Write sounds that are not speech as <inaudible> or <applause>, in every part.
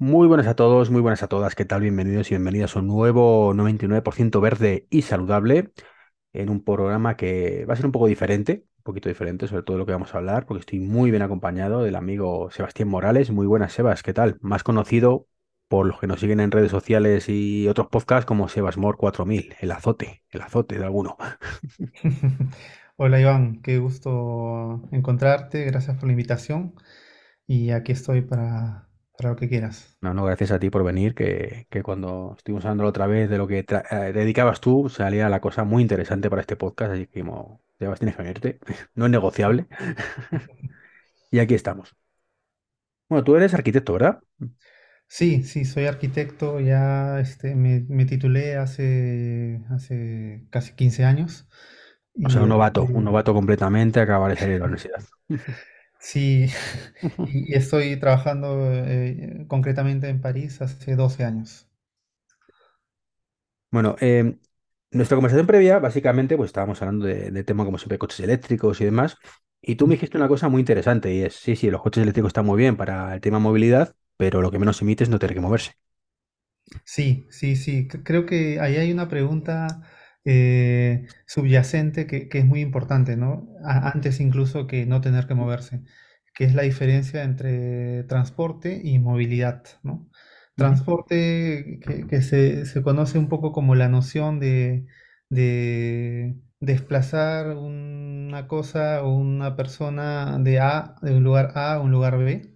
Muy buenas a todos, muy buenas a todas. ¿Qué tal? Bienvenidos y bienvenidas a un nuevo 99% verde y saludable en un programa que va a ser un poco diferente, un poquito diferente sobre todo lo que vamos a hablar, porque estoy muy bien acompañado del amigo Sebastián Morales. Muy buenas, Sebas. ¿Qué tal? Más conocido por los que nos siguen en redes sociales y otros podcasts como Sebasmor 4000, el azote, el azote de alguno. <laughs> Hola Iván, qué gusto encontrarte, gracias por la invitación y aquí estoy para, para lo que quieras. No, no, gracias a ti por venir, que, que cuando estuvimos hablando la otra vez de lo que eh, dedicabas tú, salía la cosa muy interesante para este podcast, así que como, Sebas, tienes que venirte, <laughs> no es negociable, <laughs> y aquí estamos. Bueno, tú eres arquitecto, ¿verdad? Sí, sí, soy arquitecto, ya este, me, me titulé hace, hace casi 15 años O sea, un novato, un novato completamente, acaba de salir de la universidad. <laughs> sí, <laughs> <laughs> y, estoy trabajando eh, concretamente en París hace 12 años. Bueno, em, nuestra conversación previa, básicamente, pues estábamos hablando de, de tema, como siempre, coches eléctricos y demás, y tú me dijiste una cosa muy interesante, y es, sí, sí, los coches eléctricos están muy bien para el tema movilidad, pero lo que menos emite es no tener que moverse. Sí, sí, sí. c- Creo que ahí hay una pregunta eh, subyacente que, que es muy importante, ¿no? A- antes incluso que no tener que moverse, que es la diferencia entre transporte y movilidad, ¿no? Transporte que, que se, se conoce un poco como la noción de, de desplazar una cosa o una persona de A, de un lugar A a un lugar B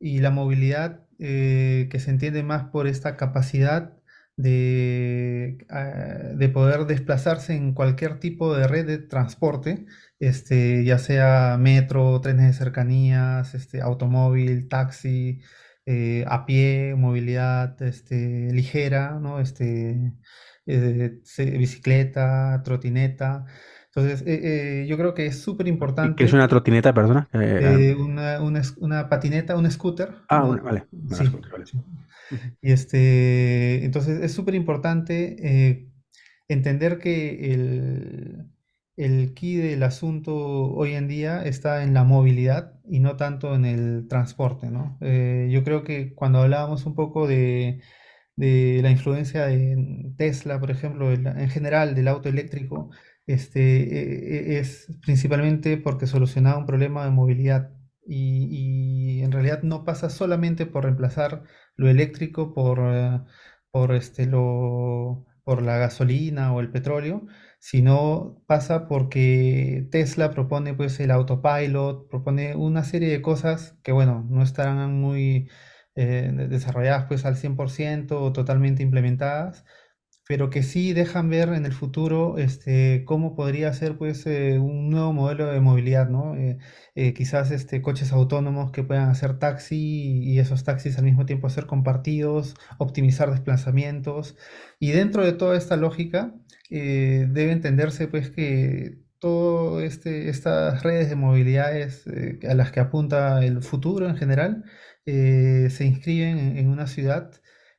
y la movilidad eh, que se entiende más por esta capacidad de, ah, de poder desplazarse en cualquier tipo de red de transporte, este, ya sea metro, trenes de cercanías, este, automóvil, taxi, eh, a pie, movilidad este, ligera, ¿no? Este, eh, bicicleta, trotineta. Entonces, eh, eh, yo creo que es súper ¿Y qué es importante una trotineta, perdona? Eh, ah, eh, una, una patineta, un scooter, ah, una- vale, Sí, cuento, vale. sí. Y este, entonces es súper importante eh, entender que el, el key del asunto hoy en día está en la movilidad y no tanto en el transporte, ¿no? Yo creo que cuando hablábamos un poco de, de la influencia de Tesla, por ejemplo, en general del auto eléctrico, este, e- e- es principalmente porque solucionaba un problema de movilidad y, y en realidad no pasa solamente por reemplazar lo eléctrico por, eh, por, este, lo, por la gasolina o el petróleo, sino pasa porque Tesla propone pues el autopilot, propone una serie de cosas que bueno, no estarán muy eh, de- desarrolladas pues al 100% o totalmente implementadas, pero que sí dejan ver en el futuro este, cómo podría ser pues eh, un nuevo modelo de movilidad, ¿no? Eh, eh, quizás este, coches autónomos que puedan hacer taxi y esos taxis al mismo tiempo ser compartidos, optimizar desplazamientos. Y dentro de toda esta lógica eh, debe entenderse pues que todo este, estas redes de movilidades eh, a las que apunta el futuro en general eh, se inscriben en, en una ciudad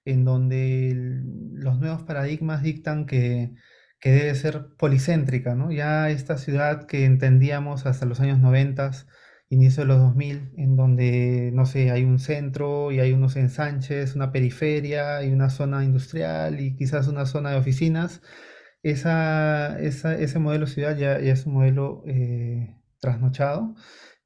en donde el- los nuevos paradigmas dictan que, que debe ser policéntrica, ¿no? Ya esta ciudad que entendíamos hasta los años 90, inicio de los 2000, en donde, no sé, hay un centro y hay unos ensanches, una periferia y una zona industrial y quizás una zona de oficinas, esa, esa- ese modelo de ciudad ya, ya es un modelo eh, trasnochado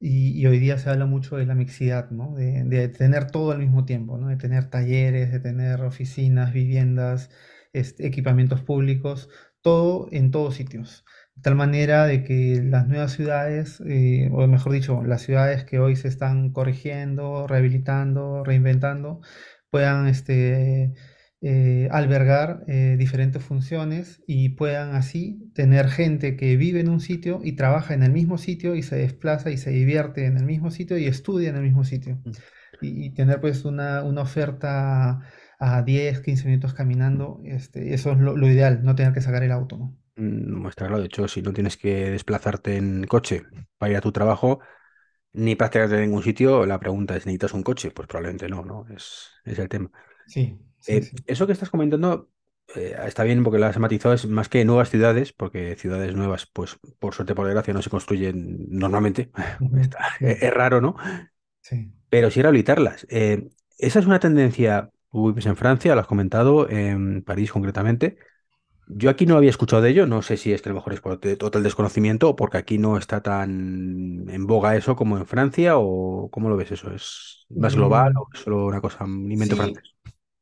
y, hoy día se habla mucho de la mixidad, ¿no? De, de tener todo al mismo tiempo, ¿no? De tener talleres, de tener oficinas, viviendas, este, equipamientos públicos, todo en todos sitios. De tal manera de que las nuevas ciudades, eh, o mejor dicho, las ciudades que hoy se están corrigiendo, rehabilitando, reinventando, puedan este, eh, albergar eh, diferentes funciones y puedan así tener gente que vive en un sitio y trabaja en el mismo sitio y se desplaza y se divierte en el mismo sitio y estudia en el mismo sitio. Y, y tener pues una, una oferta a 10 15 minutos caminando, este, eso es lo, lo ideal, no tener que sacar el auto, ¿no? Mm, No está claro, de hecho, si no tienes que desplazarte en coche para ir a tu trabajo, ni prácticamente en ningún sitio, la pregunta es, ¿necesitas un coche? Pues probablemente no, ¿no? Es, es el tema. Sí, sí, Eh, sí. eso que estás comentando eh, está bien porque lo has matizado, es más que nuevas ciudades, porque ciudades nuevas, pues por suerte, por desgracia, no se construyen normalmente. <laughs> Está- es, es raro, ¿no? sí. Pero sí rehabilitarlas. Eh, esa es una tendencia, tú vives en Francia, lo has comentado, en París concretamente. Yo aquí no había escuchado de ello, no sé si es que a lo mejor es por total desconocimiento o porque aquí no está tan en boga eso como en Francia o ¿cómo lo ves eso? ¿Es más global Mm, o es solo una cosa, un invento sí, francés?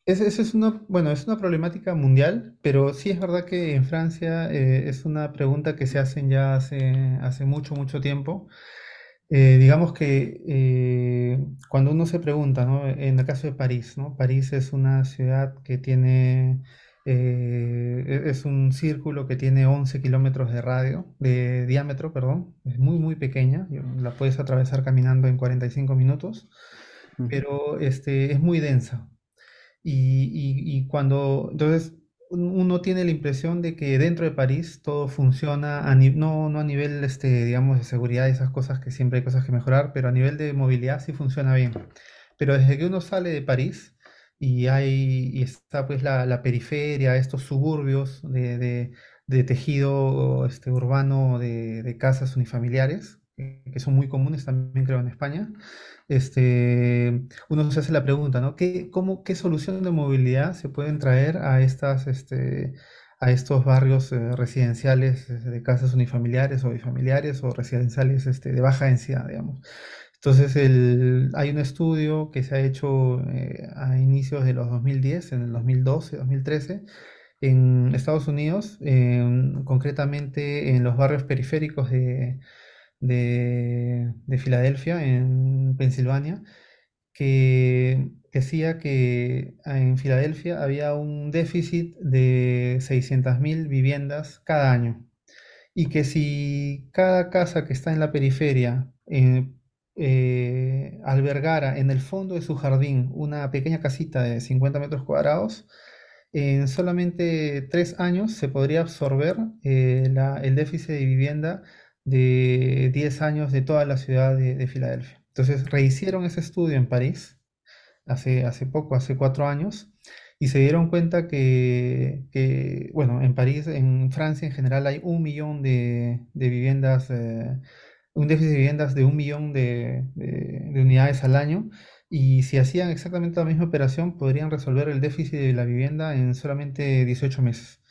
Es, es, es una, bueno, es una problemática mundial, pero sí es verdad que en Francia eh, es una pregunta que se hacen ya hace, hace mucho, mucho tiempo. Eh, digamos que eh, cuando uno se pregunta, ¿no? En el caso de París, ¿no? París es una ciudad que tiene, e- es un círculo que tiene 11 kilómetros de radio, de diámetro, perdón, es muy, muy pequeña, la puedes atravesar caminando en 45 minutos, pero este, es muy densa. Y, y- y cuando, entonces, un- uno tiene la impresión de que dentro de París todo funciona, a no, no a nivel, este, digamos, de seguridad y esas cosas, que siempre hay cosas que mejorar, pero a nivel de movilidad sí funciona bien. Pero desde que uno sale de París y hay, y está pues la, la periferia, estos suburbios de, de- de tejido este, urbano de, de casas unifamiliares, que son muy comunes también creo en España, este, uno se hace la pregunta, ¿no? ¿Qué, cómo, qué solución de movilidad se pueden traer a estas, este, a estos barrios eh, residenciales eh, de casas unifamiliares o bifamiliares o residenciales este, de baja densidad, digamos? Entonces, el- hay un estudio que se ha hecho eh, a inicios de los 2010, en el 2012, 2013, en Estados Unidos, en- concretamente en los barrios periféricos de, de Filadelfia, en Pensilvania, que decía que en Filadelfia había un déficit de 600.000 viviendas cada año. Y que si cada casa que está en la periferia eh, eh, albergara en el fondo de su jardín una pequeña casita de 50 metros cuadrados, en solamente tres años se podría absorber eh, el déficit de vivienda de 10 años de toda la ciudad de, de Filadelfia. Entonces rehicieron ese estudio en París hace, hace poco, hace cuatro años, y se dieron cuenta que, bueno, en París, en Francia en general hay un millón de, viviendas, eh, un déficit de viviendas de un millón de, de- de unidades al año, y si hacían exactamente la misma operación, podrían resolver el déficit de la vivienda en solamente 18 meses.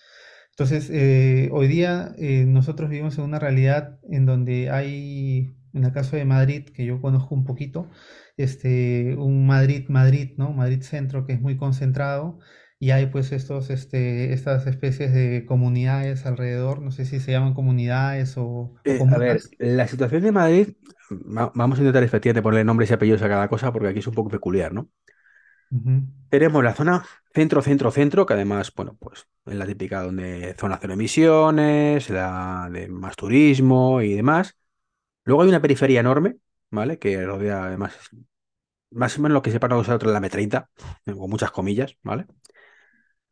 Entonces, eh, hoy día eh, nosotros vivimos en una realidad en donde hay, en el caso de Madrid, que yo conozco un poquito, este, un Madrid, Madrid, ¿no? Madrid centro que es muy concentrado y hay pues estos, este, estas especies de comunidades alrededor, no sé si se llaman comunidades o, o Eh, a ver, la situación de Madrid, va- vamos a intentar efectivamente ponerle nombres y apellidos a cada cosa porque aquí es un poco peculiar, ¿no? Tenemos la zona centro, centro, centro, que además, bueno, pues es la típica donde zona cero emisiones, la de más turismo y demás. Luego hay una periferia enorme, ¿vale? Que rodea además más o menos lo que separa otra es la M30, con muchas comillas, ¿vale?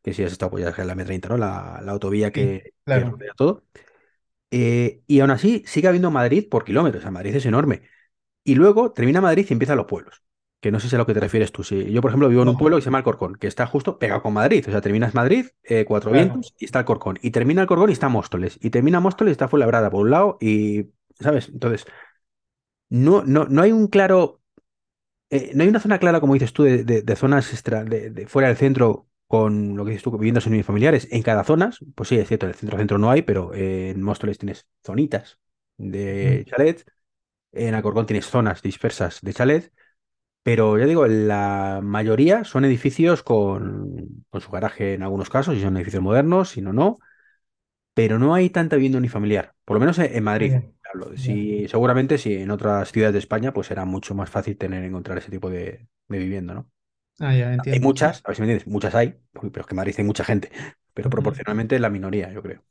Que si has estado pues ya sabes la M30, ¿no? La, la autovía Sí, que, rodea todo. Eh, y aún así sigue habiendo Madrid por kilómetros, o sea, Madrid es enorme. Y luego termina Madrid y empiezan los pueblos. Que no sé si a lo que te refieres tú. Yo, por ejemplo, vivo en un pueblo que se llama Alcorcón, que está justo pegado con Madrid. O sea, terminas Madrid, eh, Cuatro claro. Vientos y está Alcorcón. Y termina Alcorcón y está Móstoles. Y termina Móstoles y está Fuenlabrada por un lado. Y, ¿sabes? Entonces, no, no, no hay un claro. eh, no hay una zona clara, como dices tú, de, de- de zonas extra, de, de fuera del centro con lo que dices tú, viviendas unifamiliares. En cada zona, pues sí, es cierto, en el centro-centro no hay, pero eh, en Móstoles tienes zonitas de chalet. En Alcorcón tienes zonas dispersas de chalet. Pero ya digo, la mayoría son edificios con, con su garaje en algunos casos, y son edificios modernos, si no, no. Pero no hay tanta vivienda unifamiliar, por lo menos en en Madrid. Hablo. Sí, seguramente si en otras ciudades de España, pues será mucho más fácil tener, encontrar ese tipo de, de vivienda, ¿no? Ah, ya, Hay entiendo. Sí. muchas, a ver si me entiendes, muchas hay, pero es que en Madrid hay mucha gente, pero proporcionalmente es la minoría, yo creo.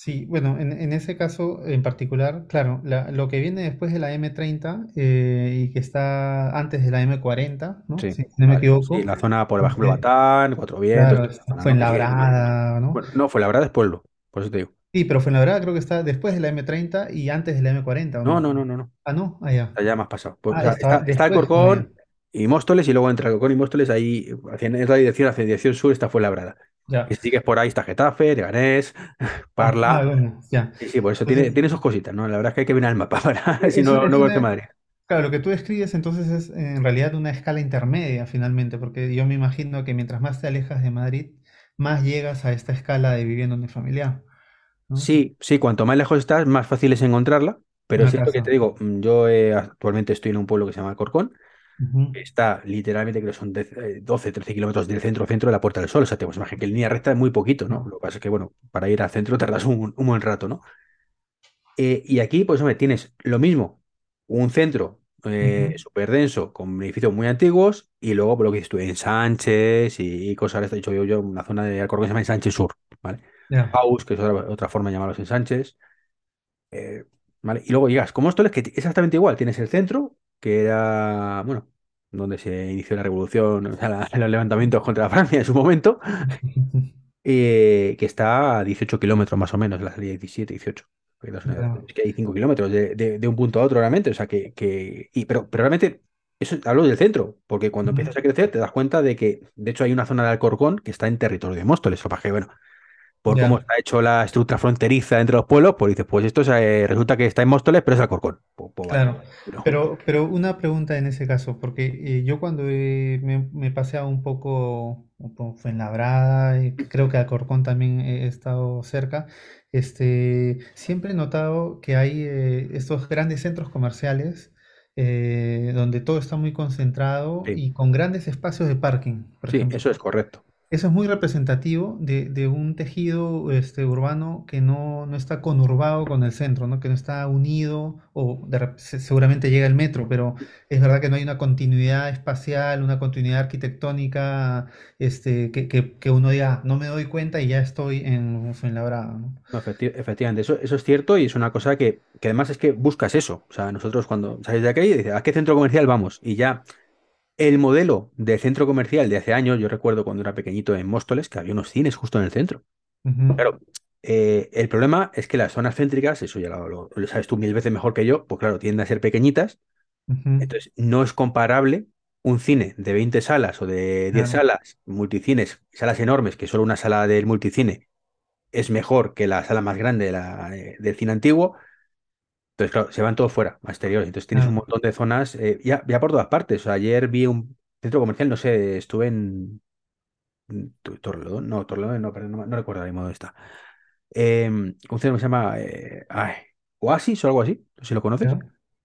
Sí, bueno, en, en ese caso en particular, claro, la- lo que viene después de la M30 eh, y que está antes de la M40, ¿no? Sí, Si no me vale. Sí, equivoco, la zona por debajo de este, Batán, Cuatro Vientos, claro, toda esa está zona, ¿no? Que. Fuenlabrada, ¿no? Bueno, no, fue la verdad es pueblo, por eso te digo. Sí, pero Fuenlabrada creo que está después de la M30 y antes de la M40, ¿o No, no? no, no, no, no. Ah, no, ah, ya. sea, ya más pasado. Pues, o Ah, sea, está, está después, ah, ya. Alcorcón y Móstoles, y luego entre Alcorcón y Móstoles, ahí, hacia, en otra dirección, hacia dirección sur, está Fuenlabrada. Ya. Y si sigues por ahí, está Getafe, Leganés, Ah, <laughs> ah, Parla. bueno, ya. Sí, sí, por eso tiene, Entonces, tiene sus cositas, ¿no? La verdad es que hay que mirar el mapa <laughs> para, si no, no una, Madrid. Claro, lo que tú describes entonces es en realidad una escala intermedia finalmente, porque yo me imagino que mientras más te alejas de Madrid, más llegas a esta escala de vivienda unifamiliar, ¿no? Sí, sí, cuanto más lejos estás, más fácil es encontrarla, pero es cierto que te digo, mm, yo eh, actualmente estoy en un pueblo que se llama Alcorcón, Está literalmente, creo que son 10, eh, 12, 13 kilómetros del centro centro de la Puerta del Sol, o sea, te puedes imaginar que en línea recta es muy poquito, ¿no? Lo que pasa es que, bueno, para ir al centro tardas un, un buen rato, ¿no? Eh, y aquí, pues, hombre, tienes lo mismo, un centro eh, súper denso, con edificios muy antiguos, y luego, por lo que dices tú, ensanches y, y cosas, esto he dicho yo, yo, una zona de Alcorcón que se llama Ensanche Sur, ¿vale? Ya. House, que es otra, otra forma de llamar los ensanches, eh, ¿vale? Y luego llegas, como esto es que exactamente igual, tienes el centro, que era, bueno, donde se inició la revolución, o sea, la- <laughs> los levantamientos contra <laughs> Francia en su momento, <laughs> eh, que está a 18 kilómetros más o menos, la salida 17, 18. porque das una idea. Ya. Es que hay 5 kilómetros de, de- de un punto a otro realmente, o sea que, que y, pero, pero realmente, eso hablo del centro, porque cuando empiezas a crecer te das cuenta de que, de hecho, hay una zona de Alcorcón que está en territorio de Móstoles, o sea, que, bueno, por cómo está hecho la estructura fronteriza entre los pueblos, pues dices, pues esto es, eh, resulta que está en Móstoles, pero es Alcorcón. Pues, pues vale. Claro, Pero, pero, pero una pregunta en ese caso, porque eh, yo cuando eh, me, me he paseado un poco por Fuenlabrada, y creo que Alcorcón también he estado cerca, este, siempre he notado que hay eh, estos grandes centros comerciales eh, donde todo está muy concentrado sí, y con grandes espacios de parking, por sí, ejemplo. eso es correcto. Eso es muy representativo de, un tejido este, urbano que no, no está conurbado con el centro, ¿no? Que no está unido, o de seguramente llega el metro, pero es verdad que no hay una continuidad espacial, una continuidad arquitectónica, este, que, uno diga, "Ah, no me doy cuenta y ya estoy en Fuenlabrada, ¿no? No, efecti- efectivamente, eso, eso es cierto y es una cosa que, que además es que buscas eso. O sea, nosotros cuando sales de aquí, dices, ¿a qué centro comercial vamos? Y ya el modelo de centro comercial de hace años, yo recuerdo cuando era pequeñito en Móstoles, que había unos cines justo en el centro. Claro, eh, el problema es que las zonas céntricas, eso ya lo, lo- lo sabes tú mil veces mejor que yo, pues claro, tienden a ser pequeñitas, entonces no es comparable un cine de 20 salas o de 10 claro, salas, multicines, salas enormes, que solo una sala del multicine es mejor que la sala más grande de la- eh, del cine antiguo. Entonces, claro, se van todos fuera, a exteriores. Entonces tienes un claro, montón de zonas eh, ya, ya por todas partes. O sea, ayer vi un centro comercial, no sé, estuve en en Tor- Torrelodono, no, Torrelodono, no, no, no recuerdo ahora mismo dónde está. Eh, un centro que se llama eh, ay, Oasis o algo así, no sé si lo conoces.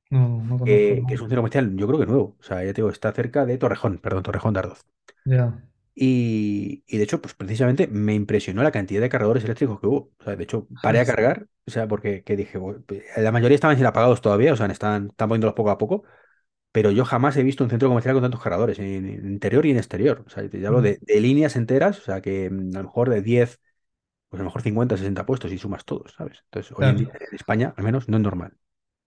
No, no conozco, eh, que no. es un centro comercial, yo creo que nuevo. O sea, ya te digo, está cerca de Torrejón, perdón, Torrejón de Ardoz. Ya. Y, y de hecho, pues precisamente me impresionó la cantidad de cargadores eléctricos que hubo. O sea, de hecho, paré Ah, a sí. cargar, o sea, porque que dije, "Bueno, la mayoría estaban sin apagados todavía, o sea, están, están poniéndolos poco a poco, pero yo jamás he visto un centro comercial con tantos cargadores, en, en interior y en exterior. O sea, te hablo Mm. de, de líneas enteras, o sea, que mm, a lo mejor de 10 pues a lo mejor 50 60 puestos y sumas todos, ¿sabes? Entonces, hoy en día en España, al menos, no es normal.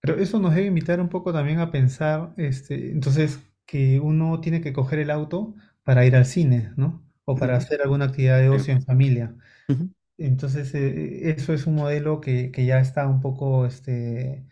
Pero eso nos debe invitar un poco también a pensar, este, entonces, que uno tiene que coger el auto para ir al cine, ¿no? O para hacer alguna actividad de ocio en familia. ujú, Entonces, eh, eso es un modelo que, que ya está un poco, este,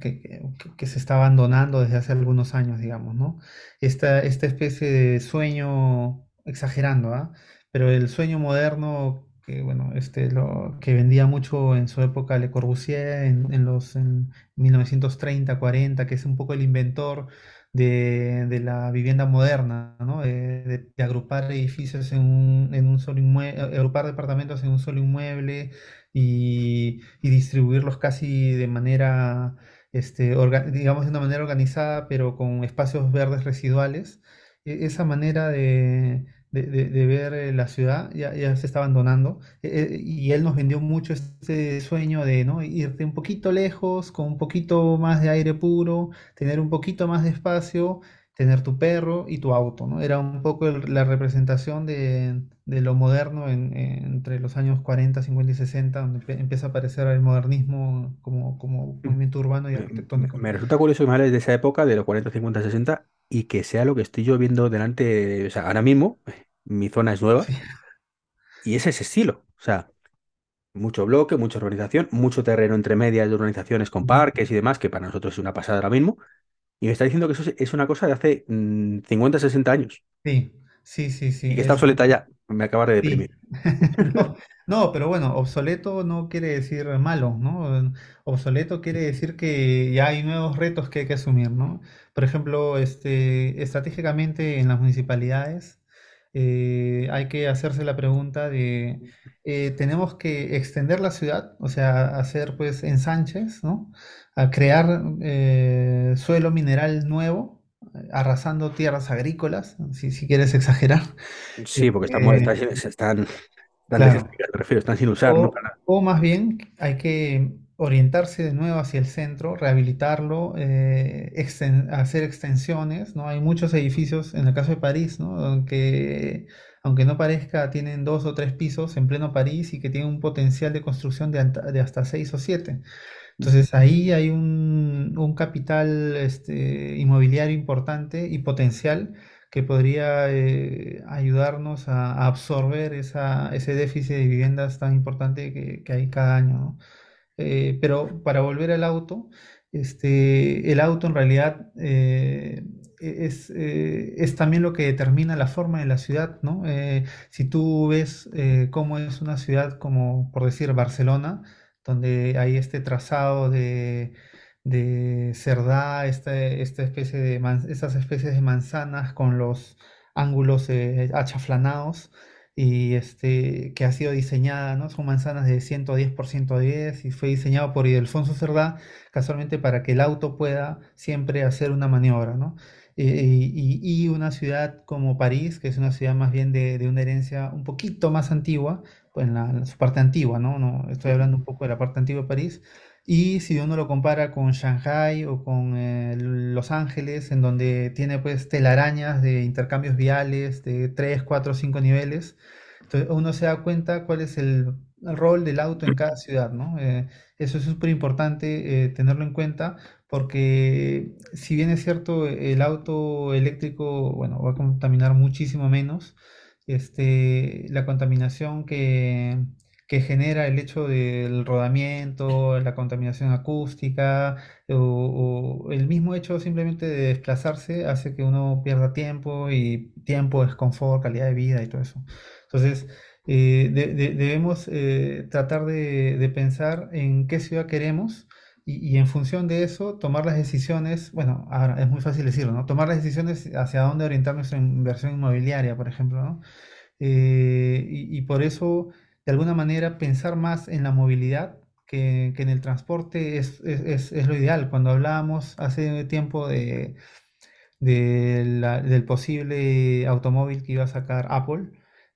que, que- que se está abandonando desde hace algunos años, digamos, ¿no? Esta, esta especie de sueño, exagerando, ¿ah? Pero el sueño moderno, que, bueno, este, lo, que vendía mucho en su época Le Corbusier, en, en los en 1930, 40, que es un poco el inventor de, de la vivienda moderna, ¿no? De, de- agrupar edificios en un, en un solo inmueble, agrupar departamentos en un solo inmueble y, y distribuirlos casi de manera, este, digamos, de una manera organizada, pero con espacios verdes residuales. E- Esa manera de, de- de- de ver eh, la ciudad ya, ya se está abandonando. E- e- y él nos vendió mucho este sueño de, ¿no? irte un poquito lejos, con un poquito más de aire puro tener un poquito más de espacio, tener tu perro y tu auto, ¿no? Era un poco el- la representación de, de lo moderno en- en- entre los años 40, 50 y 60, donde empieza a aparecer el modernismo como, como ujú. movimiento urbano y Me, me- arquitectónico, ¿no? me resulta curioso que me hables de esa época, de los 40 50 60 y que sea lo que estoy yo viendo delante. O sea, ahora mismo, mi zona es nueva Sí. y es ese estilo. O sea, mucho bloque, mucha urbanización, mucho terreno entre medias de urbanizaciones con parques y demás, que para nosotros es una pasada ahora mismo. Y me está diciendo que eso es una cosa de hace mm, 50, 60 años Sí, sí, sí, y sí, que está es, obsoleta ya. Me acaba de sí. deprimir. <laughs> No, <laughs> No, pero bueno, obsoleto no quiere decir malo, ¿no? Obsoleto quiere decir que ya hay nuevos retos que hay que asumir, ¿no? Por ejemplo, este, estratégicamente en las municipalidades eh, hay que hacerse la pregunta de, eh, ¿tenemos que extender la ciudad? O sea, hacer pues ensanches, ¿no? A crear eh, suelo mineral nuevo, arrasando tierras agrícolas, si, si quieres exagerar. Sí, porque están, mo- están, Este, están, están claro. refiero, están sin usar, ¿no? O más bien hay que orientarse de nuevo hacia el centro, rehabilitarlo, eh, exten- hacer extensiones, ¿no? Hay muchos edificios, en el caso de París, ¿no? Aunque, aunque no parezca, tienen dos o tres pisos en pleno París y que tienen un potencial de construcción de, hasta seis o siete. Entonces ahí hay un, un capital este, inmobiliario importante y potencial que podría eh, ayudarnos a, a absorber esa, ese déficit de viviendas tan importante que, que hay cada año, ¿no? Eh, pero para volver al auto, este, el auto en realidad eh, e- es, eh, es también lo que determina la forma de la ciudad, ¿no? Si tú ves cómo es una ciudad como, por decir, Barcelona, donde hay este trazado de, de cerdá, esta, esta especie de man- estas especies de manzanas con los ángulos achaflanados y este, que ha sido diseñada, ¿no? Son manzanas de 110 por 110 y fue diseñado por Ildefonso Cerdá casualmente para que el auto pueda siempre hacer una maniobra, ¿no? Eh, y, y una ciudad como París, que es una ciudad más bien de, de una herencia un poquito más antigua, pues en la, en su parte antigua, ¿no? No, estoy hablando un poco de la parte antigua de París. Y si uno lo compara con Shanghai o con eh, Los Ángeles, en donde tiene pues telarañas de intercambios viales de 3 4 5 niveles, entonces uno se da cuenta cuál es el, rol del auto en cada ciudad, ¿no? Eh, eso es súper importante eh, tenerlo en cuenta porque si bien es cierto, el auto eléctrico, bueno, va a contaminar muchísimo menos, este, la contaminación que, que genera el hecho del rodamiento, la contaminación acústica o, o el mismo hecho simplemente de desplazarse hace que uno pierda tiempo y tiempo es confort, calidad de vida y todo eso. Entonces, eh, de- de- debemos eh, tratar de, de pensar en qué ciudad queremos y, y en función de eso tomar las decisiones, bueno, ahora es muy fácil decirlo, ¿no? Tomar las decisiones hacia dónde orientar nuestra inversión inmobiliaria, por ejemplo, ¿no? Eh, y, y por eso, de alguna manera, pensar más en la movilidad que, que en el transporte es, es- es- lo ideal. Cuando hablábamos hace tiempo de, de la- del posible automóvil que iba a sacar Apple,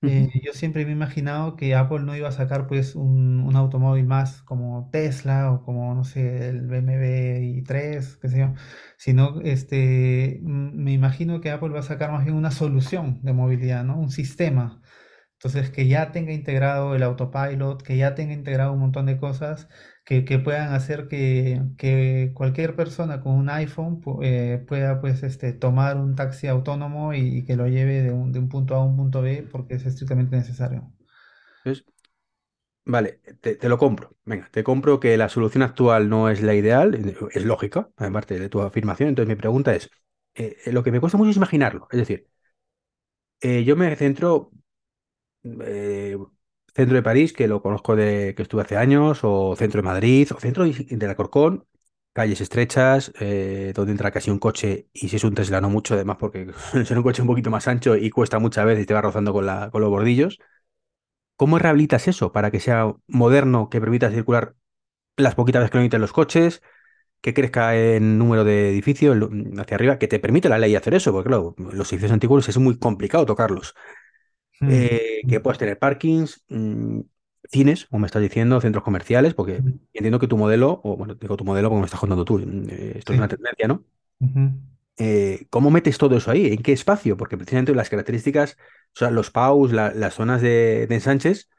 eh, yo siempre me he imaginado que Apple no iba a sacar pues un, un automóvil más como Tesla o como, no sé, el BMW i3, qué sé yo, sino este, me imagino que Apple va a sacar más bien una solución de movilidad, ¿no? Un sistema. Entonces, que ya tenga integrado el autopilot, que ya tenga integrado un montón de cosas que, que puedan hacer que, que cualquier persona con un iPhone eh, pueda pues, este, tomar un taxi autónomo y, que lo lleve de un, de un punto A a un punto B porque es estrictamente necesario. Vale, te, lo compro. Venga, te compro que la solución actual no es la ideal, eh, es lógica, aparte de tu afirmación. Entonces, mi pregunta es, eh, lo que me cuesta mucho es imaginarlo. Es decir, yo me centro, eh, centro de París, que lo conozco de que estuve hace años, o centro de Madrid, o centro de de Alcorcón, calles estrechas, eh, donde entra casi un coche, y si es un Tesla no mucho, además, porque <laughs> es un coche un poquito más ancho y cuesta muchas veces y te va rozando con la, con los bordillos. ¿Cómo rehabilitas eso para que sea moderno, que permita circular las poquitas veces que lo necesiten los coches, que crezca en número de edificios hacia arriba, que te permite la ley hacer eso? Porque claro, los edificios antiguos es muy complicado tocarlos. Mm, Eh, que puedas tener parkings, mm, cines, como me estás diciendo, centros comerciales, porque entiendo que tu modelo, o bueno, digo tu modelo porque me estás contando tú, mm, eh, esto es una tendencia, ¿no? Eh, ¿cómo metes todo eso ahí? ¿En qué espacio? Porque precisamente las características, o sea, los PAUs, la- las zonas de, de ensanches,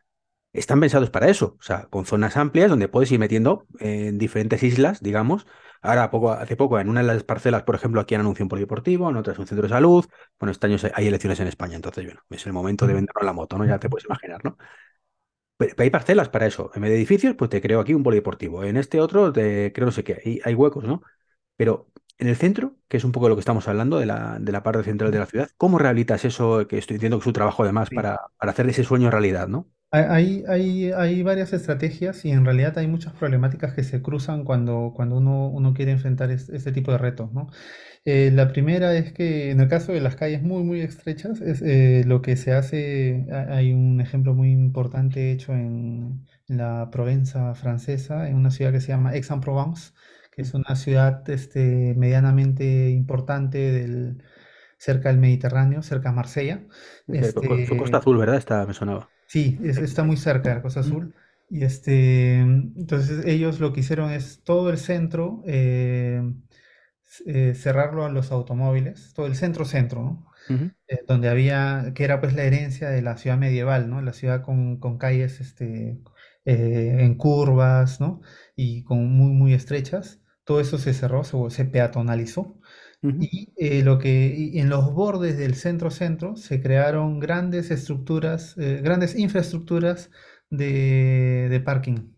están pensados para eso, o sea, con zonas amplias donde puedes ir metiendo en diferentes islas, digamos. Ahora, poco, hace poco, en una de las parcelas, por ejemplo, aquí han anunciado un polideportivo, en otras un centro de salud. Bueno, este año hay elecciones en España, entonces, bueno, es el momento de mm, vendernos la moto, ¿no? Ya te puedes imaginar, ¿no? Pero, hay parcelas para eso. En vez de edificios, pues te creo aquí un polideportivo. En este otro, te creo no sé qué. Hay, hay huecos, ¿no? Pero en el centro, que es un poco lo que estamos hablando, de la, de la parte central de la ciudad, ¿cómo rehabilitas eso que estoy diciendo que es su trabajo además Sí. para, para hacer ese sueño realidad, ¿no? Hay, hay, hay varias estrategias y en realidad hay muchas problemáticas que se cruzan cuando, cuando uno, uno quiere enfrentar es- este tipo de retos, ¿no? Eh, la primera es que en el caso de las calles muy, muy estrechas, es, eh, lo que se hace, ha- hay un ejemplo muy importante hecho en, la Provenza francesa, en una ciudad que se llama Aix-en-Provence, que es una ciudad este, medianamente importante del, cerca del Mediterráneo, cerca de Marsella. Que co- co- fue Costa Este, Azul, ¿verdad? Esta me sonaba. Sí, es- está muy cerca de Costa Mm, Azul. Y este, entonces ellos lo que hicieron es todo el centro eh, eh, cerrarlo a los automóviles, todo el centro centro, ¿no? Eh, donde había, que era pues la herencia de la ciudad medieval, ¿no? La ciudad con, con calles este, eh, en curvas, ¿no? Y con muy, muy estrechas. Todo eso se cerró, se, se peatonalizó. Y eh, lo que y en los bordes del centro-centro se crearon grandes estructuras, eh, grandes infraestructuras de, de parking,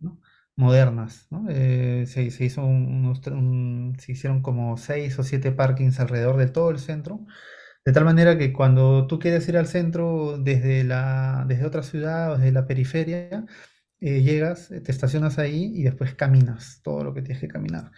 ¿no? modernas, ¿no? Eh, se, se hizo un- unos un- se hicieron como seis o siete parkings alrededor de todo el centro, de tal manera que cuando tú quieres ir al centro desde la, desde otra ciudad o desde la periferia, eh, llegas, te estacionas ahí y después caminas todo lo que tienes que caminar.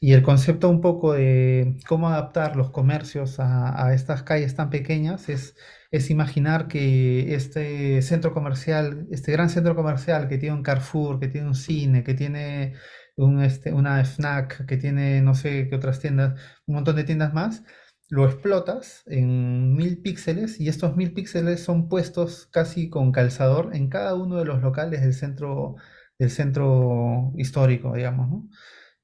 Y el concepto un poco de cómo adaptar los comercios a, a estas calles tan pequeñas es, es imaginar que este centro comercial, este gran centro comercial que tiene un Carrefour, que tiene un cine, que tiene un, este, una FNAC, que tiene no sé qué otras tiendas, un montón de tiendas más, lo explotas en mil píxeles y estos mil píxeles son puestos casi con calzador en cada uno de los locales del centro, del centro histórico, digamos, ¿no?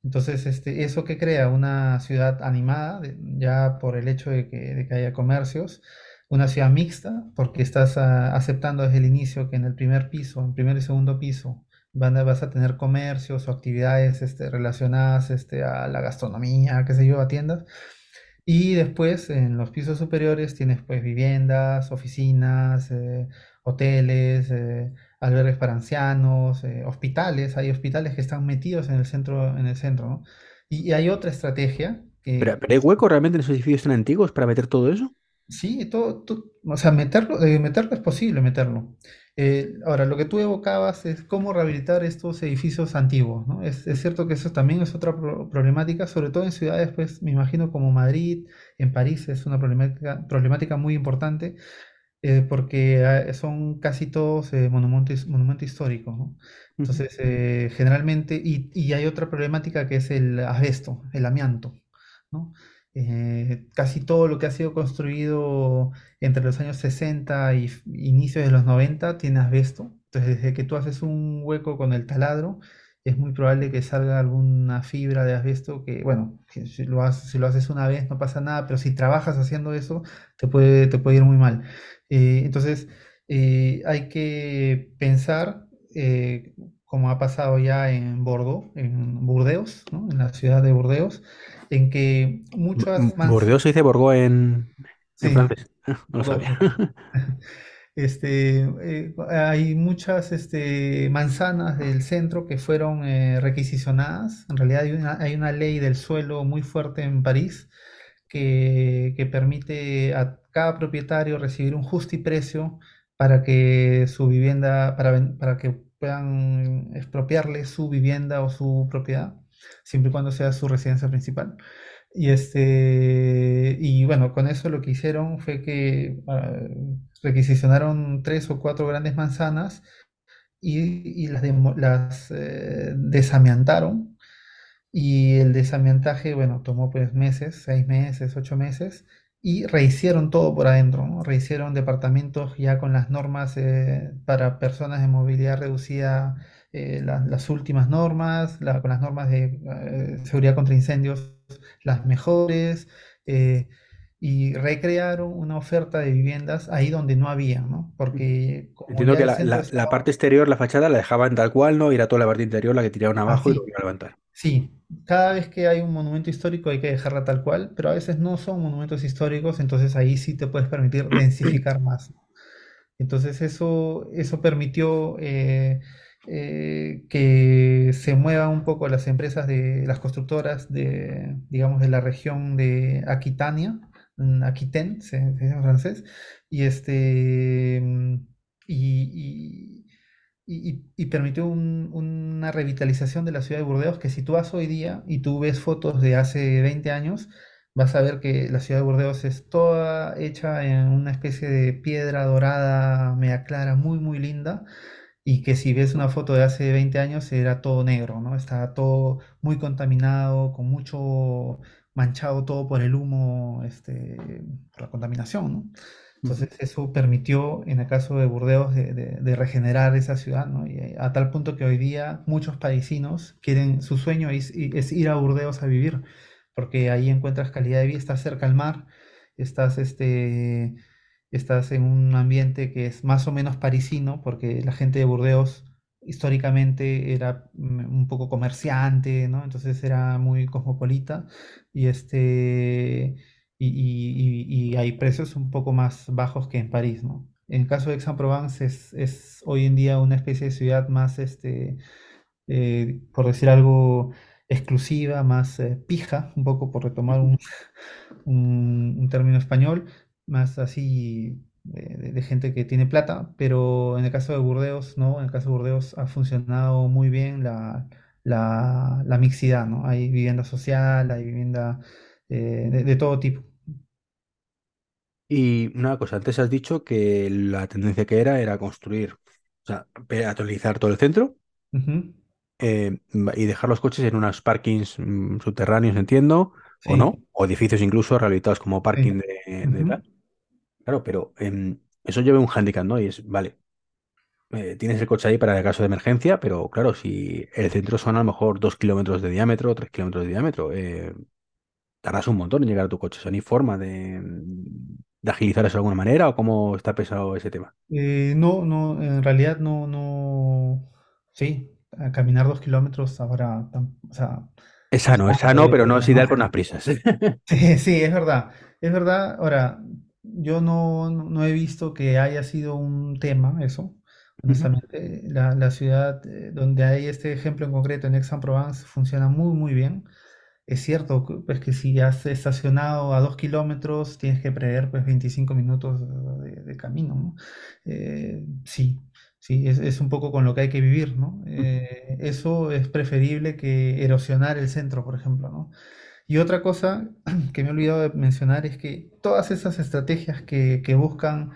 Entonces, este, eso que crea una ciudad animada, ya por el hecho de que, de que haya comercios, una ciudad mixta, porque estás ah, aceptando desde el inicio que en el primer piso, en primer y segundo piso, van a- vas a tener comercios o actividades este, relacionadas este, a la gastronomía, qué sé yo, a tiendas. Y después en los pisos superiores tienes pues viviendas, oficinas, eh, hoteles, eh, albergues para ancianos, eh, hospitales, hay hospitales que están metidos en el centro, en el centro, ¿no? Y, y hay otra estrategia Pero, que, pero ¿hay hueco realmente en esos edificios tan antiguos para meter todo eso? Sí, todo, tú- o sea, meterlo, eh, meterlo es posible meterlo. Eh, ahora, lo que tú evocabas es cómo rehabilitar estos edificios antiguos, ¿no? Es, es cierto que eso también es otra pro- problemática, sobre todo en ciudades, pues, me imagino como Madrid, en París, es una problemática, problemática muy importante, eh, porque ah, son casi todos eh, monumentos, monumentos históricos, ¿no? Entonces, generalmente, y, y hay otra problemática que es el asbesto, el amianto, ¿no? Eh, casi todo lo que ha sido construido entre los años 60 y inicios de los 90 tiene asbesto. Entonces, desde que tú haces un hueco con el taladro, es muy probable que salga alguna fibra de asbesto que, bueno, si lo haces, si lo haces una vez no pasa nada, pero si trabajas haciendo eso, te puede, te puede ir muy mal. Eh, entonces, eh, hay que pensar, eh, como ha pasado ya en Bordeaux, en Burdeos, ¿no? En la ciudad de Burdeos, en que muchas Bordeaux se dice Borgo en, francés. <laughs> No lo sabía. <laughs> Este, eh, hay muchas este, manzanas del centro que fueron eh, requisicionadas. En realidad hay una, hay una ley del suelo muy fuerte en París que, que permite a cada propietario recibir un justiprecio para que su vivienda, para, para que puedan expropiarle su vivienda o su propiedad, siempre y cuando sea su residencia principal. Y este, y bueno, con eso lo que hicieron fue que ah, requisicionaron tres o cuatro grandes manzanas y, y las, las eh, desamiantaron y el desamiantaje, bueno, tomó pues meses, seis meses, ocho meses, y rehicieron todo por adentro. Rehicieron departamentos ya con las normas eh, para personas de movilidad reducida, eh, la- las últimas normas, la- con las normas de eh, seguridad contra incendios, las mejores, eh, y recrearon una oferta de viviendas ahí donde no había, ¿no? Porque Entiendo que la, centro la- estaba parte exterior, la fachada, la dejaban tal cual, ¿no? Y era toda la parte interior la que tiraron abajo y lo así, volvieron a levantar. Sí, cada vez que hay un monumento histórico hay que dejarla tal cual, pero a veces no son monumentos históricos, entonces ahí sí te puedes permitir densificar más. Entonces eso, eso permitió eh, eh, que se muevan un poco las empresas de las constructoras de, digamos, de la región de Aquitania, mm, Aquitaine, se, dice en francés, y este, mm, y, y, y- permitió un- una revitalización de la ciudad de Burdeos que si tú vas hoy día y tú ves fotos de hace 20 años, vas a ver que la ciudad de Burdeos es toda hecha en una especie de piedra dorada, media clara, muy, muy linda y que si ves una foto de hace 20 años era todo negro, ¿no? Estaba todo muy contaminado, con mucho manchado todo por el humo, este, por la contaminación, ¿no? Entonces eso permitió, en el caso de Burdeos, de, de- de regenerar esa ciudad, ¿no? Y eh, a tal punto que hoy día muchos parisinos quieren, su sueño es, es ir a Burdeos a vivir, porque ahí encuentras calidad de vida, estás cerca al mar, estás este, estás en un ambiente que es más o menos parisino, porque la gente de Burdeos históricamente era mm, un poco comerciante, ¿no? Entonces era muy cosmopolita y este y, y- y- y hay precios un poco más bajos que en París, ¿no? En el caso de Aix-en-Provence es, es hoy en día una especie de ciudad más, este, eh, por decir algo, exclusiva, más eh, pija, un poco por retomar un- un término español, más así de, gente que tiene plata, pero en el caso de Burdeos, ¿no? En el caso de Burdeos ha funcionado muy bien la, la, la mixidad, ¿no? Hay vivienda social, hay vivienda eh, de, de todo tipo. Y una cosa, antes has dicho que la tendencia que era era construir, o sea, peatonalizar todo el centro eh, y dejar los coches en unos parkings mm, subterráneos, entiendo, o no, o edificios incluso rehabilitados como sí. parking de, de tal. Claro, pero em, eso lleva un hándicap, ¿no? Y es, vale, eh, tienes el coche ahí para el caso de emergencia, pero claro, si el centro son a lo mejor dos kilómetros de diámetro, tres kilómetros de diámetro, eh, tardas un montón en llegar a tu coche. ¿no hay forma de, de agilizar eso de alguna manera o cómo está pesado ese tema? Eh, no, no, en realidad no, no. Sí, a caminar dos kilómetros ahora, tam- o sea, Es no es sano, es sano, pero no es ideal con las prisas. <laughs> Sí, sí, es verdad, es verdad. Ahora, yo no, no he visto que haya sido un tema eso, honestamente. La, la ciudad eh, donde hay este ejemplo en concreto, en Aix-en-Provence, funciona muy, muy bien. Es cierto, pues que si has estacionado a dos kilómetros, tienes que prever pues 25 minutos de, de camino, ¿no? Eh, sí, sí, es, es un poco con lo que hay que vivir, ¿no? Eh, eso es preferible que erosionar el centro, por ejemplo, ¿no? Y otra cosa que me he olvidado de mencionar es que todas esas estrategias que, que buscan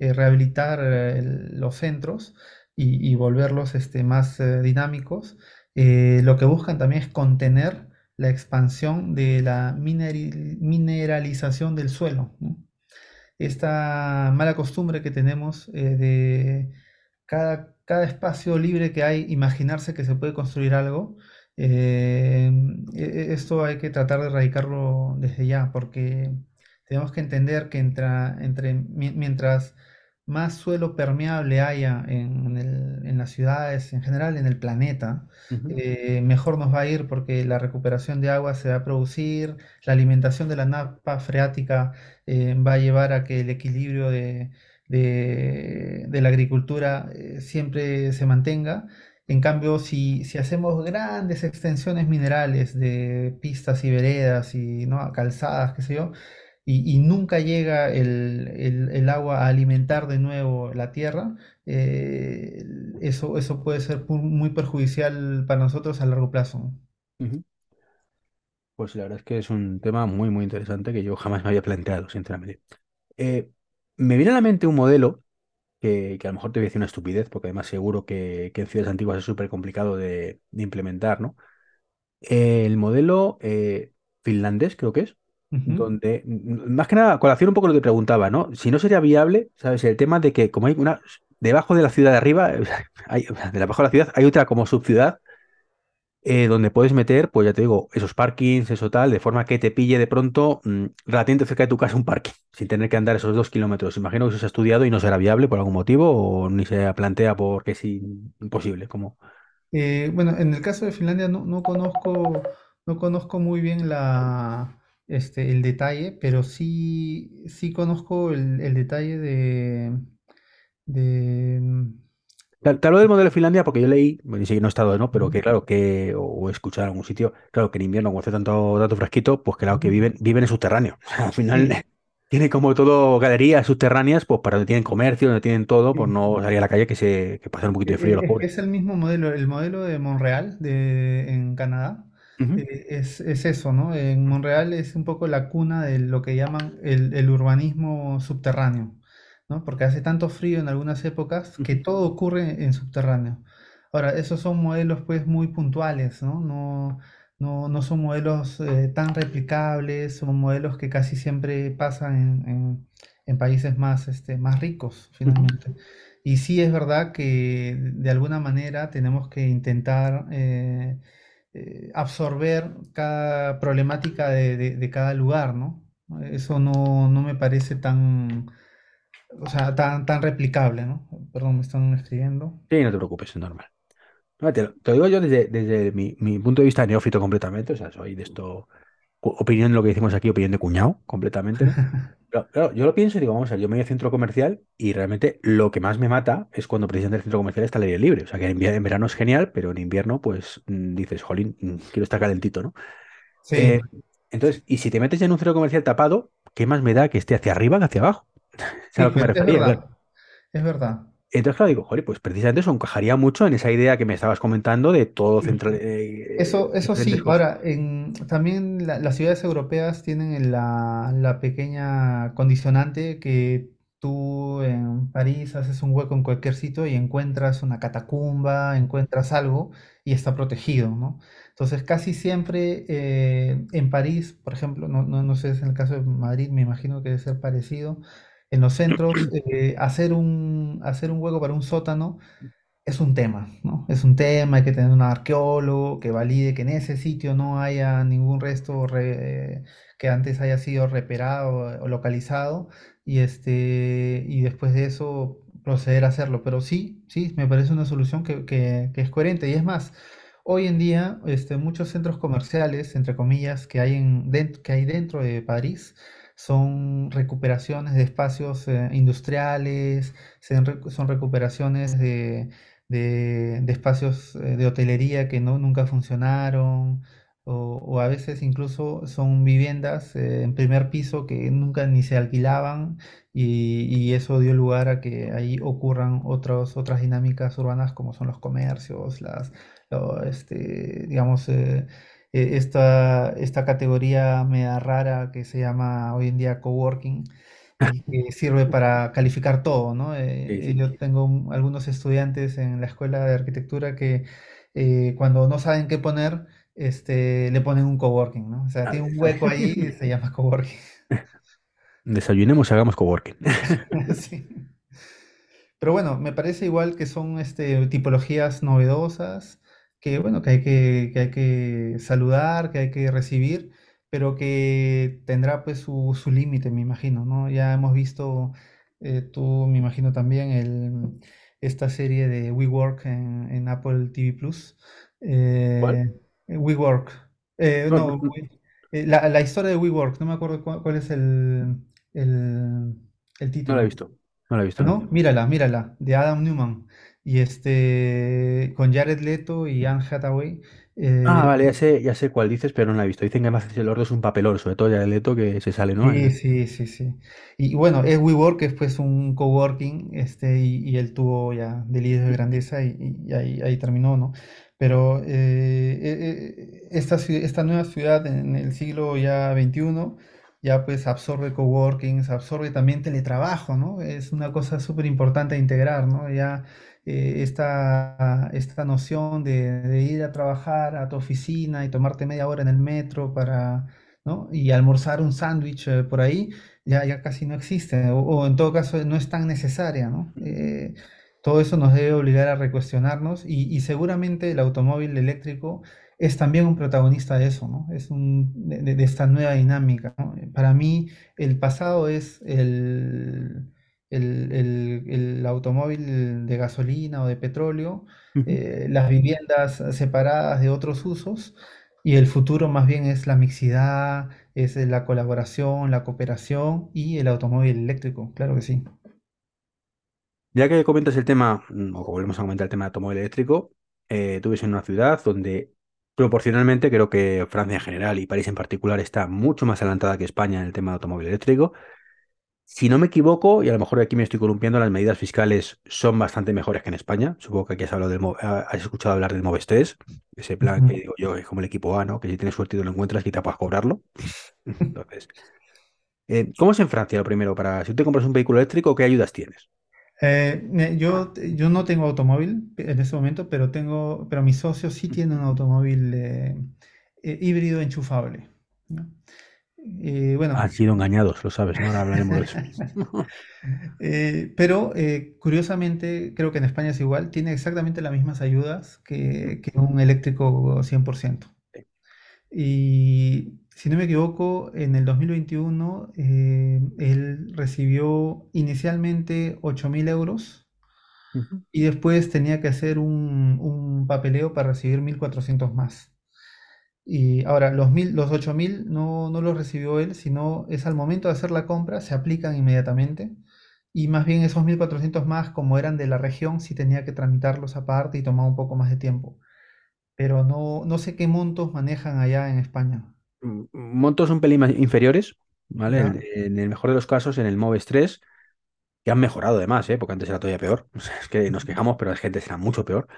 eh, rehabilitar eh, los centros y, volverlos este, más eh, dinámicos, lo que buscan también es contener la expansión de la mineralización del suelo, esta mala costumbre que tenemos de cada, cada espacio libre que hay, imaginarse que se puede construir algo, eh, e- e- esto hay que tratar de erradicarlo desde ya, porque tenemos que entender que entre, mi- mientras más suelo permeable haya en, el- en las ciudades, en general en el planeta, eh, mejor nos va a ir porque la recuperación de agua se va a producir, la alimentación de la napa freática eh, va a llevar a que el equilibrio de, de- de la agricultura eh, siempre se mantenga. En cambio, si, hacemos grandes extensiones minerales de pistas y veredas y ¿no? calzadas, qué sé yo, y, nunca llega el, agua a alimentar de nuevo la tierra, eh, eso, puede ser muy perjudicial para nosotros a largo plazo. Pues la verdad es que es un tema muy, muy interesante que yo jamás me había planteado, sinceramente. Eh, me viene a la mente un modelo que, que a lo mejor te voy a decir una estupidez, porque además seguro que, que en ciudades antiguas es súper complicado de, de implementar, ¿no? El modelo eh, finlandés, creo que es, donde, más que nada, colación un poco lo que preguntaba, ¿no? Si no sería viable, ¿sabes? El tema de que como hay una, debajo de la ciudad de arriba, <laughs> hay, de abajo de la ciudad, hay otra como subciudad eh, donde puedes meter, pues ya te digo, esos parkings, eso tal, de forma que te pille de pronto mm, relativamente cerca de tu casa un parking, sin tener que andar esos dos kilómetros. Imagino que eso se ha estudiado y no será viable por algún motivo o ni se plantea porque es imposible, como... Eh, bueno, en el caso de Finlandia no, no conozco, no conozco muy bien la, este, el detalle, pero sí, sí conozco el, el detalle de, Te, te hablo del modelo de Finlandia porque yo leí, bueno, sí no he estado, ¿no? Pero que claro, que, o, o he escuchado en algún sitio, claro, que en invierno, como hace tanto, tanto fresquito, pues claro, que viven, viven en subterráneo. <laughs> Al final, Sí, <laughs> tiene como todo galerías subterráneas, pues para donde tienen comercio, donde tienen todo, pues no salir a la calle que se que pasa un poquito de frío e- los Es, pobres. es el mismo modelo, el modelo de Montreal de, en Canadá. Eh, es, es eso, ¿no? En Montreal es un poco la cuna de lo que llaman el, el urbanismo subterráneo, ¿no? Porque hace tanto frío en algunas épocas que todo ocurre en subterráneo. Ahora, esos son modelos pues muy puntuales, ¿no? No, no, no son modelos eh, tan replicables, son modelos que casi siempre pasan en, en- en países más, este, más ricos, finalmente. Y sí es verdad que de alguna manera tenemos que intentar eh, eh, absorber cada problemática de, de- de cada lugar, ¿no? Eso no, no me parece tan, o sea, tan, tan replicable, ¿no? Perdón, me están escribiendo. Sí, no te preocupes, es normal. No, te, lo te lo digo yo desde, desde mi, mi punto de vista neófito completamente, o sea, soy de esto, opinión de lo que decimos aquí, opinión de cuñado, completamente, ¿no? <laughs> Pero, claro, yo lo pienso y digo, vamos a ver, yo me voy al centro comercial y realmente lo que más me mata es cuando precisamente el centro comercial está al aire libre. O sea, que en, verano es genial, pero en invierno, pues mm, dices, jolín, mm, quiero estar calentito, ¿no? Sí, Eh, entonces, y si te metes ya en un centro comercial tapado, ¿qué más me da que esté hacia arriba que hacia abajo? <laughs> Es a sí, lo que me es refería, claro. verdad, es verdad. Entonces, claro, digo, joder, pues precisamente eso encajaría mucho en esa idea que me estabas comentando de todo central, eh, Eso, eso diferentes sí, cosas. ahora, en, también la- las ciudades europeas tienen la, la pequeña condicionante que tú en París haces un hueco en cualquier sitio y encuentras una catacumba, encuentras algo y está protegido, ¿no? Entonces, casi siempre eh, en París, por ejemplo, no, no, no sé si en el caso de Madrid, me imagino que debe ser parecido, en los centros, eh, hacer un, hacer un hueco para un sótano es un tema, ¿no? Es un tema, hay que tener un arqueólogo que valide que en ese sitio no haya ningún resto re- que antes haya sido reparado o localizado y este y después de eso proceder a hacerlo. Pero sí, sí, me parece una solución que, que- es coherente. Y es más, hoy en día este, muchos centros comerciales, entre comillas, que hay, en, que hay dentro de París son recuperaciones de espacios eh, industriales, son recuperaciones de de, espacios eh, de hotelería que no, nunca funcionaron, o, a veces incluso son viviendas eh, en primer piso que nunca ni se alquilaban y, y eso dio lugar a que ahí ocurran otras dinámicas urbanas como son los comercios, las, este, digamos, eh, esta, esta categoría media rara que se llama hoy en día coworking y que <laughs> sirve para calificar todo, ¿no? Sí, Eh, sí. yo tengo un- algunos estudiantes en la escuela de arquitectura que eh, cuando no saben qué poner, este, le ponen un coworking, ¿no? O sea, Ah, tiene un hueco ahí y se llama coworking. <laughs> Desayunemos y hagamos coworking. <laughs> Sí. Pero bueno, me parece igual que son este, tipologías novedosas, que bueno, que hay que, que hay que saludar, que hay que recibir, pero que tendrá pues su, su límite, me imagino, ¿no? Ya hemos visto, eh, tú me imagino también, el, esta serie de WeWork en, en Apple TV Plus. ¿Cuál? Eh, WeWork. Eh, No, eh, la, la historia de WeWork, no me acuerdo cuál, cuál es el, el, el no la he título. visto. No la he visto, no. ¿No? Mírala, mírala, de Adam Newman. Y este, con Jared Leto y Anne Hathaway. Ah, eh, vale, ya sé, ya sé cuál dices, pero no la he visto. Dicen que más el Ordo es un papelón, sobre todo el Leto que se sale, ¿no? sí, sí, sí, sí. Y bueno, es WeWork, es pues un coworking, este, y, y él tuvo ya delirios de grandeza y, y ahí, ahí terminó, ¿no? Pero eh, eh, eh, esta, esta nueva ciudad en el siglo ya XXI ya pues absorbe coworkings, absorbe también teletrabajo, ¿no? Es una cosa súper importante a integrar, ¿no? Ya eh, esta, esta noción de, ir a trabajar a tu oficina y tomarte media hora en el metro para, ¿no? Y almorzar un sándwich eh, por ahí, ya, ya casi no existe, o, en todo caso no es tan necesaria, ¿no? Eh, todo eso nos debe obligar a recuestionarnos y, seguramente el automóvil eléctrico es también un protagonista de eso, ¿no? Es un, de, esta nueva dinámica. Para mí, el pasado es el, el, el- el automóvil de gasolina o de petróleo, eh, las viviendas separadas de otros usos, y el futuro más bien es la mixidad, es la colaboración, la cooperación y el automóvil eléctrico, claro que sí. Ya que comentas el tema, mm, o volvemos a comentar el tema de automóvil eléctrico, eh, tú vives en una ciudad donde proporcionalmente creo que Francia en general y París en particular está mucho más adelantada que España en el tema de automóvil eléctrico. Si no me equivoco, y a lo mejor aquí me estoy columpiando, las medidas fiscales son bastante mejores que en España. Supongo que aquí has, hablado del, ah, has escuchado hablar del Moves 3, ese plan que digo yo es como el equipo A, ¿no? Que si tienes suerte y te lo encuentras, quizá puedas cobrarlo. <laughs> Entonces, eh, ¿cómo es en Francia lo primero? Para, si tú te compras un vehículo eléctrico, ¿qué ayudas tienes? Eh, yo, yo no tengo automóvil en este momento, pero tengo, pero mi socio sí tiene un automóvil eh, eh, híbrido enchufable, ¿no? Eh, Han sido engañados, lo sabes, ¿no? Ahora hablaremos de eso. <laughs> eh, pero eh, curiosamente, creo que en España es igual, tiene exactamente las mismas ayudas que, que un eléctrico 100%. Y si no me equivoco, en el 2021 eh, él recibió inicialmente 8.000 euros y después tenía que hacer un, un papeleo para recibir 1.400 más. Y ahora, los, mil, los 8.000 no, no los recibió él, sino es al momento de hacer la compra, se aplican inmediatamente. Y más bien esos 1.400 más, como eran de la región, sí tenía que tramitarlos aparte y tomaba un poco más de tiempo. Pero no, no sé qué montos manejan allá en España. Mm, Montos un pelín más inferiores, ¿vale? En, en el mejor de los casos, en el Moves 3, que han mejorado además, ¿eh? Porque antes era todavía peor. O <laughs> sea, es que nos quejamos, pero la gente será mucho peor.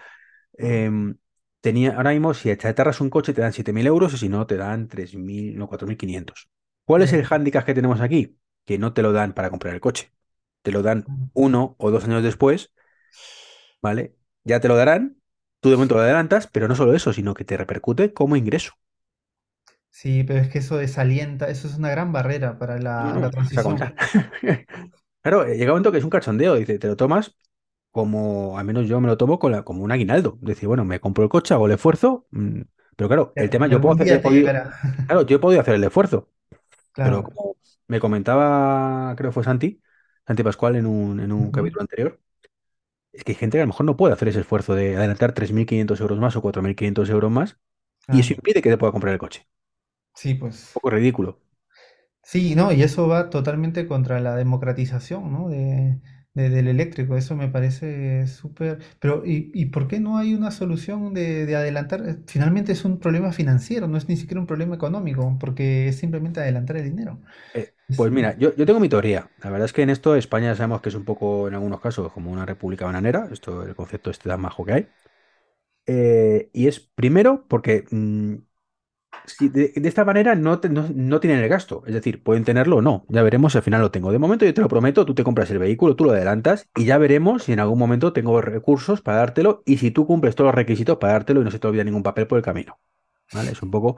Em, tenía, ahora mismo, si te un coche, te dan 7.000 euros y si no, te dan 3.000 no, 4.500. ¿Cuál es el hándicap que tenemos aquí? Que no te lo dan para comprar el coche. Te lo dan uno o dos años después, ¿vale? Ya te lo darán, tú de momento lo adelantas, pero no solo eso, sino que te repercute como ingreso. Sí, pero es que eso desalienta, eso es una gran barrera para la, no, la transición. <laughs> Claro, eh, llega un momento que es un cachondeo, dice, te lo tomas como, al menos yo me lo tomo con la- como un aguinaldo. Decir, bueno, me compro el coche, hago el esfuerzo, mm, pero claro, el tema, yo puedo hacer, te podido, <laughs> claro, yo he podido hacer el esfuerzo, pero Claro. como me comentaba, creo que fue Santi, Santi Pascual en un, en un capítulo anterior, es que hay gente que a lo mejor no puede hacer ese esfuerzo de adelantar 3.500 euros más o 4.500 euros más, y eso Claro. impide que te pueda comprar el coche. Sí, Un pues. poco ridículo. Sí, no, y eso va totalmente contra la democratización, ¿no? de, de- del eléctrico. Eso me parece súper. Pero, ¿y, y por qué no hay una solución de, de adelantar? Eh, Finalmente es un problema financiero, no es ni siquiera un problema económico, porque es simplemente adelantar el dinero. Eh, Es- pues mira, yo, yo tengo mi teoría. La verdad es que en esto España sabemos que es un poco, en algunos casos, como una república bananera. Esto, el concepto este tan majo que hay. Eh, y es primero porque mm, si de, de esta manera no, te- no, no tienen el gasto. Es decir, pueden tenerlo o no. Ya veremos si al final lo tengo. De momento yo te lo prometo, tú te compras el vehículo, tú lo adelantas y ya veremos si en algún momento tengo recursos para dártelo y si tú cumples todos los requisitos para dártelo y no se te olvida ningún papel por el camino. ¿Vale? Es un poco,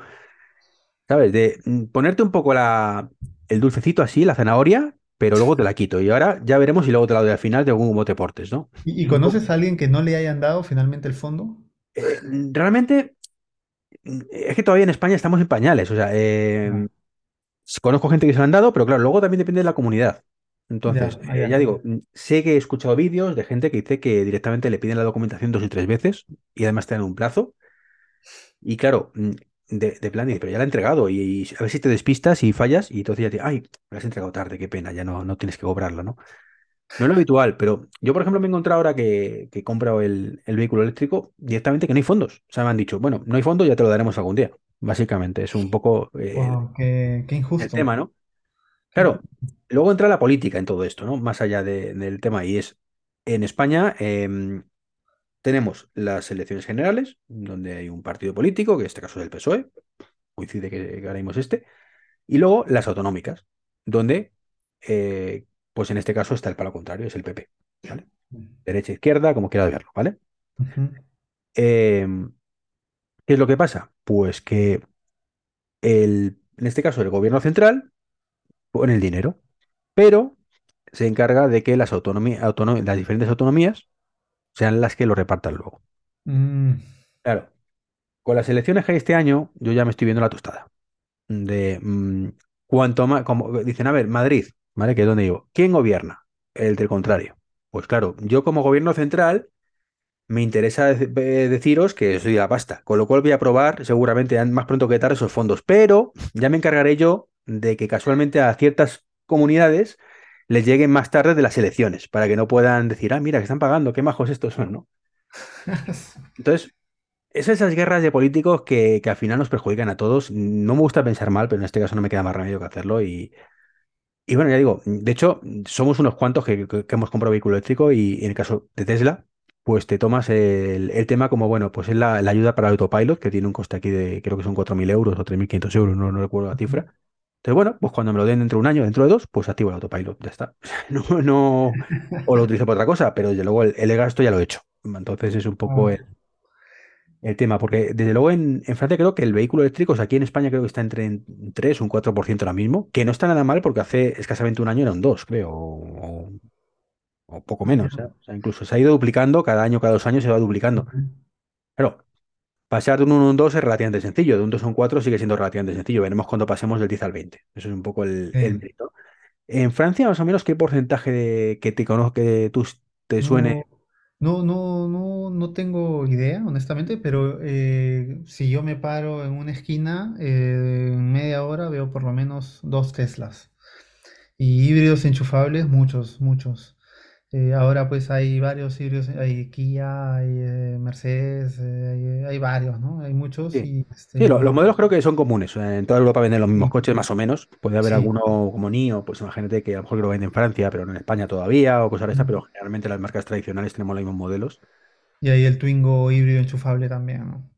¿sabes? De mm, ponerte un poco la, el dulcecito así, la zanahoria, pero luego te la quito. Y ahora ya veremos si luego te la doy al final de algún te portes, ¿no? ¿Y, conoces a alguien que no le hayan dado finalmente el fondo? eh, realmente, es que todavía en España estamos en pañales. O sea, eh, conozco gente que se lo han dado, pero claro, luego también depende de la comunidad. Entonces, ya, eh, ya digo, mm, sé que he escuchado vídeos de gente que dice que directamente le piden la documentación dos y tres veces y además te dan un plazo. Y claro, mm, de, de plan, pero ya la he entregado y, y a ver si te despistas y fallas y entonces ya te, ay, la has entregado tarde, qué pena, ya no, no tienes que cobrarla, ¿no? No es lo habitual, pero yo, por ejemplo, me he encontrado ahora que, que he comprado el, el vehículo eléctrico directamente que no hay fondos. O sea, me han dicho, bueno, no hay fondos, ya te lo daremos algún día. Básicamente, es un poco eh, Wow, qué, qué el injusto. tema, ¿no? Claro, injusto. luego entra la política en todo esto, ¿no? Más allá de- del tema, y es, en España em, tenemos las elecciones generales, donde hay un partido político, que en este caso es el PSOE, coincide que, que este, y luego las autonómicas, donde, eh, pues en este caso está el palo contrario, es el PP, ¿vale? Derecha, izquierda, como quieras verlo, ¿vale? Em, ¿qué es lo que pasa? Pues que el, en este caso el gobierno central pone el dinero, pero se encarga de que las las diferentes autonomías sean las que lo repartan luego. Mm, Claro, con las elecciones que hay este año, yo ya me estoy viendo la tostada. De mm, cuanto más, como dicen, a ver, Madrid, ¿vale? Que es donde digo, ¿quién gobierna? El del contrario. Pues claro, yo como gobierno central me interesa dec- deciros que soy de la pasta, con lo cual voy a aprobar seguramente más pronto que tarde esos fondos, pero ya me encargaré yo de que casualmente a ciertas comunidades les lleguen más tarde de las elecciones, para que no puedan decir, ah, mira, que están pagando, qué majos estos son, ¿no? <laughs> Entonces, es esas guerras de políticos que, que al final nos perjudican a todos. No me gusta pensar mal, pero en este caso no me queda más remedio que hacerlo y, Y bueno, ya digo, de hecho, somos unos cuantos que, que- que hemos comprado vehículo eléctrico y en el caso de Tesla, pues te tomas el, el tema como, bueno, pues es la, la ayuda para el autopilot, que tiene un coste aquí de, creo que son 4.000 euros o 3.500 euros, no, no recuerdo la cifra. Entonces, bueno, pues cuando me lo den dentro de un año, dentro de dos, pues activo el autopilot, ya está. <laughs> No, no, o lo utilizo para otra cosa, pero desde luego el, el gasto ya lo he hecho. Entonces es un poco Ah, el, el tema, porque desde luego en, en Francia creo que el vehículo eléctrico, o sea, aquí en España creo que está entre un 3 o un 4% ahora mismo, que no está nada mal porque hace escasamente un año era un 2 creo, o, o poco menos. O sea, incluso se ha ido duplicando, cada año, cada dos años se va duplicando. Claro, pasar de un 1 a un 2 es relativamente sencillo, de un 2 a un 4 sigue siendo relativamente sencillo. Veremos cuando pasemos del 10 al veinte Eso es un poco el, el Sí. mérito. En Francia, más o menos, ¿qué porcentaje de que te conozco que tú te suene No, no, no, no, no tengo idea, honestamente, pero eh, si yo me paro en una esquina, eh, en media hora veo por lo menos dos Teslas. Y híbridos enchufables, muchos, muchos. Eh, ahora pues hay varios híbridos, hay Kia, hay eh, Mercedes, eh, hay, hay varios, ¿no? Hay muchos Sí, y sí, lo- los este, modelos creo que son comunes. En toda Europa venden los mismos sí, coches, más o menos. Puede haber sí. alguno como NIO, pues imagínate que a lo mejor que lo venden en Francia, pero no en España todavía, o cosas de esas, pero generalmente las marcas tradicionales tenemos los mismos modelos. Y hay el Twingo híbrido enchufable también, ¿no?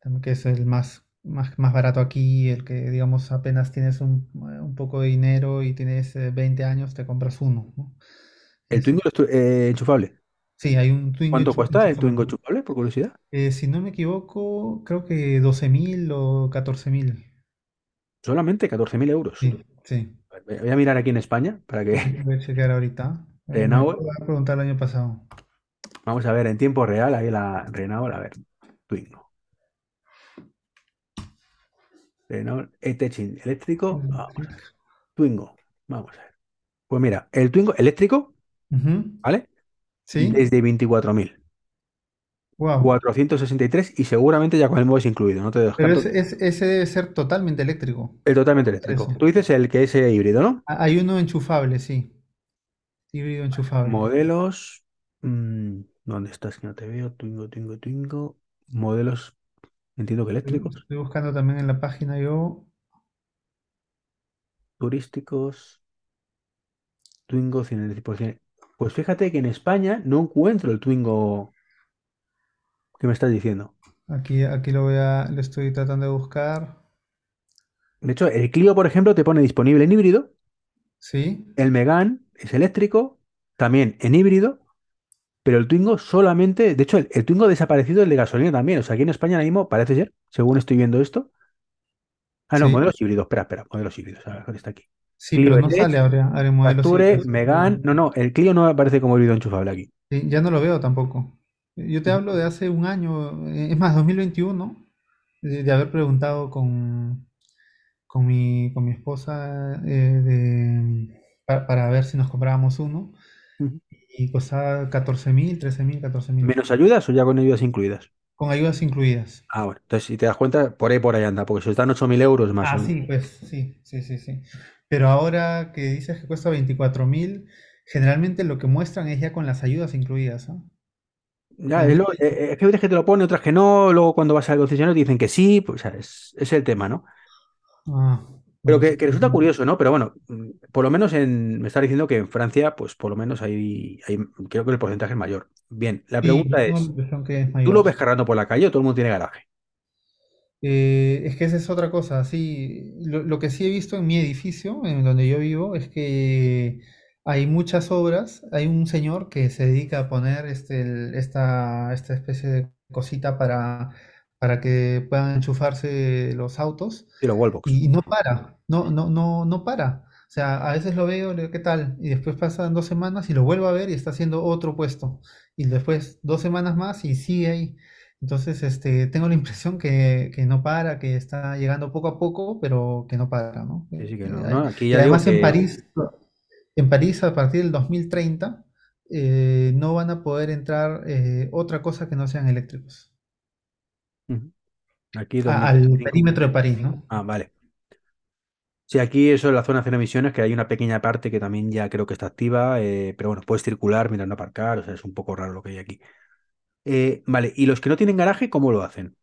También que es el más, más, más barato aquí, el que, digamos, apenas tienes un, un poco de dinero y tienes eh, 20 años, te compras uno, ¿no? El. Twingo es eh, enchufable. Sí, hay un Twingo ¿Cuánto enchu- cuesta el Twingo enchufable. por curiosidad? Eh, si no me equivoco, creo que 12.000 o 14.000. Solamente 14.000 euros. Sí, sí. A Voy a mirar aquí en España para que Voy <laughs> voy a chequear ahorita. <laughs> Eh, me Renault, acabo de preguntar el año pasado. vamos a ver en tiempo real, ahí la Renault, a ver, Twingo. Renault E-Techin eléctrico, vamos a ver. Electric. Twingo, vamos a ver. Pues mira, el Twingo eléctrico, Ujú, ¿vale? Sí, Desde 24.000. wow. 463 y seguramente ya con el móvil incluido, no te Pero descarto. ese, debe ser totalmente eléctrico. El totalmente eléctrico. Tú dices el que es eh, híbrido, ¿no? Ah, Hay uno enchufable, sí. Híbrido enchufable. Modelos. mm, ¿dónde estás? Que no te veo. Twingo, Twingo, Twingo. Modelos, entiendo que Estoy eléctricos, estoy buscando también en la página yo. turísticos. Twingo 100%. Pues fíjate que en España no encuentro el Twingo que me estás diciendo. Aquí, aquí lo voy a, lo estoy tratando de buscar. De hecho, el Clio, por ejemplo, te pone disponible en híbrido. Sí, El Megane es eléctrico, también en híbrido. Pero el Twingo solamente, de hecho, el, el Twingo ha desaparecido el de gasolina también. O sea, aquí en España ahora mismo parece ser, según estoy viendo esto. Ah, no, sí, modelos híbridos. Espera, espera, modelos híbridos. A ver, ¿dónde está aquí? Sí, pero Clio no sale LX, ahora, Capture. Megane. No, no, el Clio no aparece como híbrido enchufable aquí. Sí, ya no lo veo tampoco. Yo te Ujú, hablo de hace un año, eh, es más, 2021, de, de haber preguntado con, con mi, con mi esposa eh, de- pa- para ver si nos comprábamos uno y costaba 14.000, 13.000, 14.000, ¿Menos ayudas o ya con ayudas incluidas? con ayudas incluidas. Ah, bueno. Entonces, si te das cuenta, por ahí por ahí anda, porque si os dan 8.000 euros más Ah, un... sí, pues sí, sí, sí, sí. Pero ahora que dices que cuesta 24.000, generalmente lo que muestran es ya con las ayudas incluidas, ¿ah? Ya, es, no lo- eh, dice. eh, es que hay veces que te lo pone, otras que no. Luego cuando vas al concesionario te dicen que sí, pues o sea, es, es el tema, ¿no? Ah, Pero que, que resulta no. curioso, ¿no? Pero bueno, mm, por lo menos en, me está diciendo que en Francia, pues por lo menos hay, hay- creo que el porcentaje es mayor. Bien, la pregunta es, es ¿tú lo ves cargando por la calle o todo el mundo tiene garaje? Eh, es que esa es otra cosa, sí. Lo, lo que sí he visto en mi edificio, en donde yo vivo, es que hay muchas obras. Hay un señor que se dedica a poner este, el- esta, esta especie de cosita para, para que puedan enchufarse los autos Sí, los wallbox. y, y no para, no, no, no, no para. O sea, a veces lo veo, le digo, ¿qué tal? Y después pasan dos semanas y lo vuelvo a ver y está haciendo otro puesto. Y después dos semanas más y sigue ahí. Entonces, este, tengo la impresión que, que no para, que está llegando poco a poco, pero que no para, ¿no? Sí, sí que que no, ¿no? Aquí ya además en París, en París a partir del 2030 eh, no van a poder entrar eh, otra cosa que no sean eléctricos. aquí al 2035. perímetro de París, ¿no? Ah, vale. Sí, aquí eso es la zona de cero emisiones, que hay una pequeña parte que también ya creo que está activa, eh, pero bueno, puedes circular mientras no aparcar, o sea, es un poco raro lo que hay aquí. Eh, vale, ¿y los que no tienen garaje, cómo lo hacen?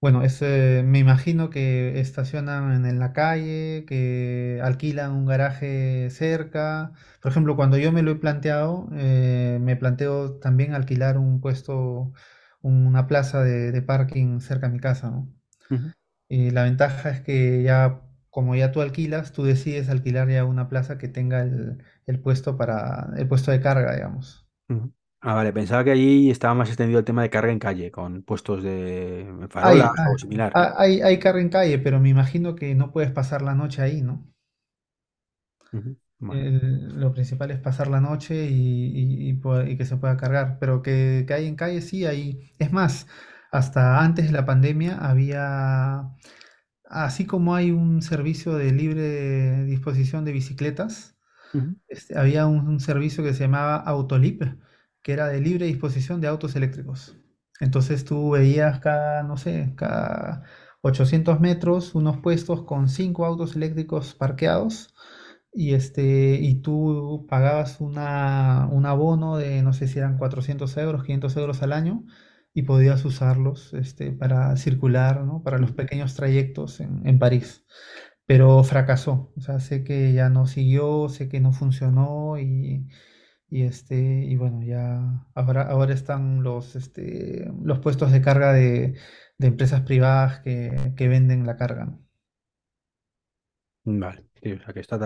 Bueno, es, eh, me imagino que estacionan en, en la calle, que alquilan un garaje cerca. Por ejemplo, cuando yo me lo he planteado, eh, me planteo también alquilar un puesto, una plaza de, de parking cerca de mi casa, Y la ventaja es que ya, como ya tú alquilas, tú decides alquilar ya una plaza que tenga el, el puesto para, el puesto de carga, digamos. Ah, vale, pensaba que allí estaba más extendido el tema de carga en calle, con puestos de Hay, o similar. hay, hay carga en calle, pero me imagino que no puedes pasar la noche ahí, ¿no? Ujú, Vale. El- lo principal es pasar la noche y, y- y po- y que se pueda cargar, pero que, que hay en calle sí, hay. Es más, hasta antes de la pandemia había, así como hay un servicio de libre disposición de bicicletas, Ujú, este, había un, un servicio que se llamaba Autolip, que era de libre disposición de autos eléctricos. Entonces tú veías cada, no sé, cada 800 metros unos puestos con cinco autos eléctricos parqueados y, este, y tú pagabas una, un abono de, no sé si eran 400 euros, 500 euros al año y podías usarlos este, para circular, ¿no? Para los pequeños trayectos en, en París pero fracasó. O sea, sé que ya no siguió, sé que no funcionó y, y este, y bueno, ya ahora, ahora están los, este, los puestos de carga de, de empresas privadas que, que venden la carga, ¿no? Vale. Sí, o sea que está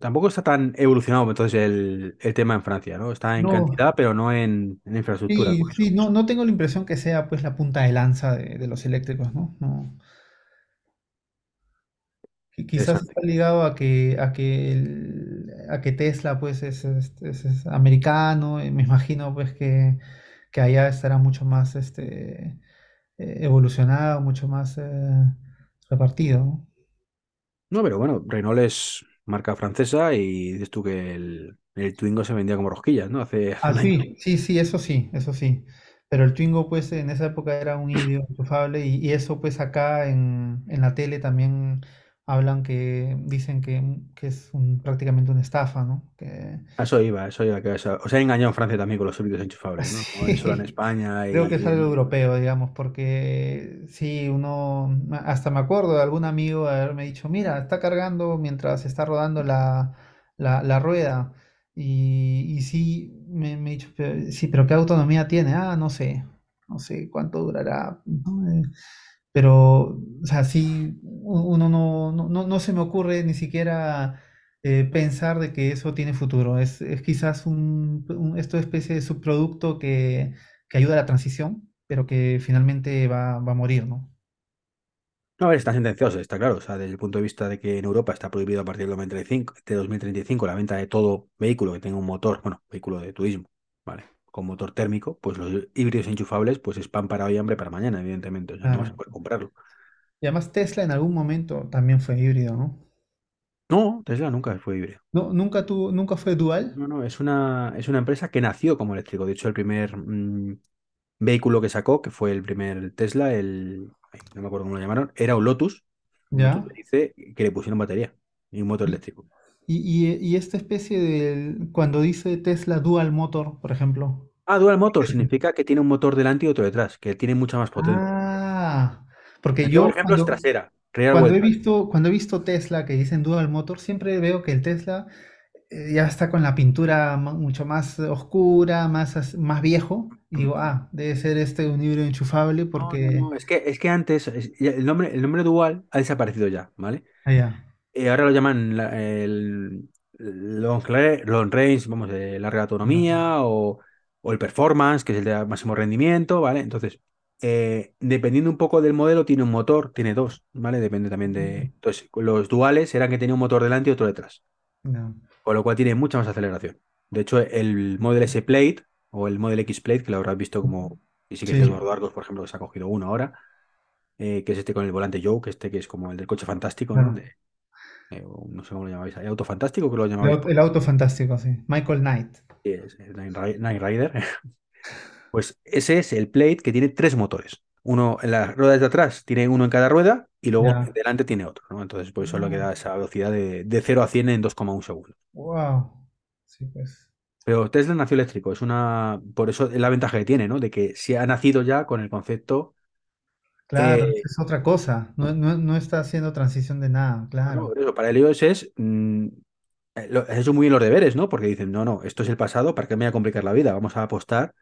tampoco está tan evolucionado entonces el, el tema en Francia, ¿no? Está en No, cantidad, pero no en, en infraestructura, sí, como sí, no, no tengo la impresión que sea pues la punta de lanza de, de los eléctricos, ¿no? No. Qui- Quizás está ligado a que, a que, el- a que Tesla pues es, es- es- es americano, y me imagino pues que, que allá estará mucho más este, eh, evolucionado, mucho más eh, repartido. ¿no? No, pero bueno, Renault es marca francesa y dices tú que el, el Twingo se vendía como rosquillas, ¿no? Hace, hace Ah, un año. sí, sí, sí, eso sí, eso sí. Pero el Twingo pues en esa época era un híbrido enchufable y, y eso pues acá en, en la tele también hablan que dicen que, que es un, prácticamente una estafa, ¿no? Que, Eso iba, eso iba. Que eso- os ha engañado en Francia también con los híbridos enchufables, ¿no? <laughs> Como es solo en Sí, España creo que es y algo europeo, digamos, porque sí, uno, hasta me acuerdo de algún amigo haberme dicho, mira, está cargando mientras está rodando la, la, la rueda. Y, y sí, me, me he dicho, "Pero- sí, pero ¿qué autonomía tiene? Ah, no sé, no sé cuánto durará. ¿no? Pero, o sea, sí, uno no, no, no, se me ocurre ni siquiera eh, pensar de que eso tiene futuro. Es, es quizás un, un- especie de subproducto que, que ayuda a la transición, pero que finalmente va, va a morir, ¿no? No, a ver, está sentencioso, está claro. O sea, desde el punto de vista de que en Europa está prohibido a partir del 2035, de 2035 la venta de todo vehículo que tenga un motor, bueno, vehículo de turismo, ¿vale? Con motor térmico, pues los híbridos enchufables, pues es pan para hoy, hambre para mañana, evidentemente. O sea, no vas a poder comprarlo. Y además Tesla en algún momento también fue híbrido, ¿no? No, Tesla nunca fue híbrido. No, nunca tuvo, nunca fue dual. No, no, es una, es una empresa que nació como eléctrico. De hecho, el primer mm, vehículo que sacó, que fue el primer Tesla, el, ay, no me acuerdo cómo lo llamaron, era un Lotus, ¿Ya? que dice que le pusieron batería y un motor Y, eléctrico. Y, y- y esta especie de, cuando dice Tesla Dual Motor, por ejemplo. Ah, Dual Motor <laughs> significa que tiene un motor delante y otro detrás, que tiene mucha más potencia. Ah, porque Aquí, por yo ejemplo, es cuando, trasera, real cuando he visto, cuando he visto Tesla que dicen Dual Motor, siempre veo que el Tesla eh, ya está con la pintura mucho más oscura, más, más viejo. Y digo, ah, debe ser este un híbrido enchufable no, porque... no, es que, es que antes es- ya el nombre, el nombre Dual ha desaparecido ya, ¿vale? Allá, Eh, ahora lo llaman la- el long, ra- long range, vamos, de larga autonomía o, o el performance, que es el de máximo rendimiento, ¿vale? Entonces, eh, dependiendo un poco del modelo, tiene un motor, tiene dos, ¿vale? Depende también de... Entonces, los duales eran que tenía un motor delante y otro detrás, con lo cual tiene mucha más aceleración. De hecho, el Model S Plate o el Model X Plate, que lo habrás visto como, y sí que es Sí, Eduardo Argos, por ejemplo, que se ha cogido uno ahora, eh, que es este con el volante Joe, que este que es como el del coche fantástico, ¿no? De, eh, no sé cómo lo llamáis, ahí, auto fantástico que lo El auto, el auto fantástico, sí. Michael Knight. Sí, es Knight Ri- Knight Rider. <laughs> Pues ese es el Plate que tiene tres motores. Uno en las ruedas de atrás tiene uno en cada rueda y luego delante tiene otro, ¿no? Entonces, por eso es lo que Ah, da esa velocidad de, de 0 a 100 en 2,1 segundos. wow. Sí, pues. Pero Tesla nació eléctrico, es una, por eso es la ventaja que tiene, ¿no? De que se ha nacido ya con el concepto Claro, Eh, es otra cosa. No, no, no está haciendo transición de nada, no, claro, por eso, para el iOS es, mm, eh, lo- has hecho muy bien los deberes, ¿no? Porque dicen, no, no, esto es el pasado, ¿para qué me voy a complicar la vida? Vamos a apostar.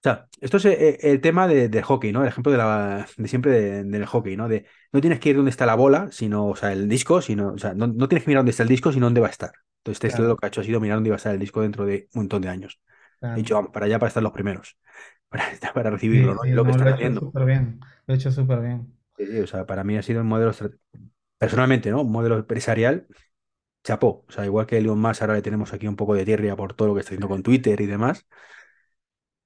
O sea, esto es eh, el, tema de, del hockey, ¿no? El ejemplo de, la, de siempre de- del hockey, ¿no? De no tienes que ir donde está la bola, sino, o sea, el disco, sino, o sea, no, no tienes que mirar dónde está el disco, sino dónde va a estar. Entonces, Tesla claro, lo que ha hecho ha sido mirar dónde iba a estar el disco dentro de un montón de años. He claro. dicho, vamos, para allá para estar los primeros, <laughs> para, para Sí, recibirlo, ¿no? sí, lo que no, lo están ha hecho haciendo. súper bien. Lo ha hecho súper bien. Sí, o sea, para mí ha sido un modelo, personalmente, ¿no? Un modelo empresarial, chapó. O sea, igual que Elon Musk ahora le tenemos aquí un poco de tierra por todo lo que está haciendo con Twitter y demás.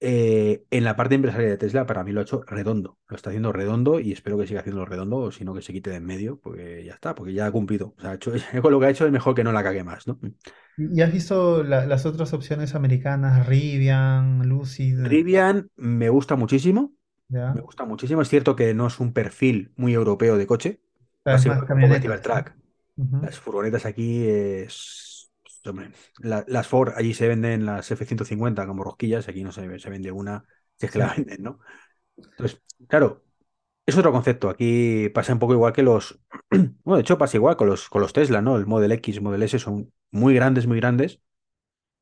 eh, en la parte empresarial de Tesla, para mí lo ha hecho redondo. Lo está haciendo redondo y espero que siga haciéndolo redondo, o si no que se quite de en medio, porque ya está, porque ya ha cumplido. O sea, ha hecho, <laughs> con lo que ha hecho es mejor que no la cague más, ¿no? ¿Y has visto la- las otras opciones americanas? Rivian, Lucid, Rivian me gusta muchísimo. Me gusta muchísimo. Es cierto que no es un perfil muy europeo de coche. Las ser más un. Ujú, Las furgonetas aquí es... hombre, la- las Ford allí se venden las F-150 como rosquillas, aquí no se, se vende una, si es que la venden, ¿no? Entonces, claro, es otro concepto. Aquí pasa un poco igual que los... <clears throat> Bueno, de hecho pasa igual con los, con los Tesla, ¿no? El Model X, Model S son muy grandes, muy grandes.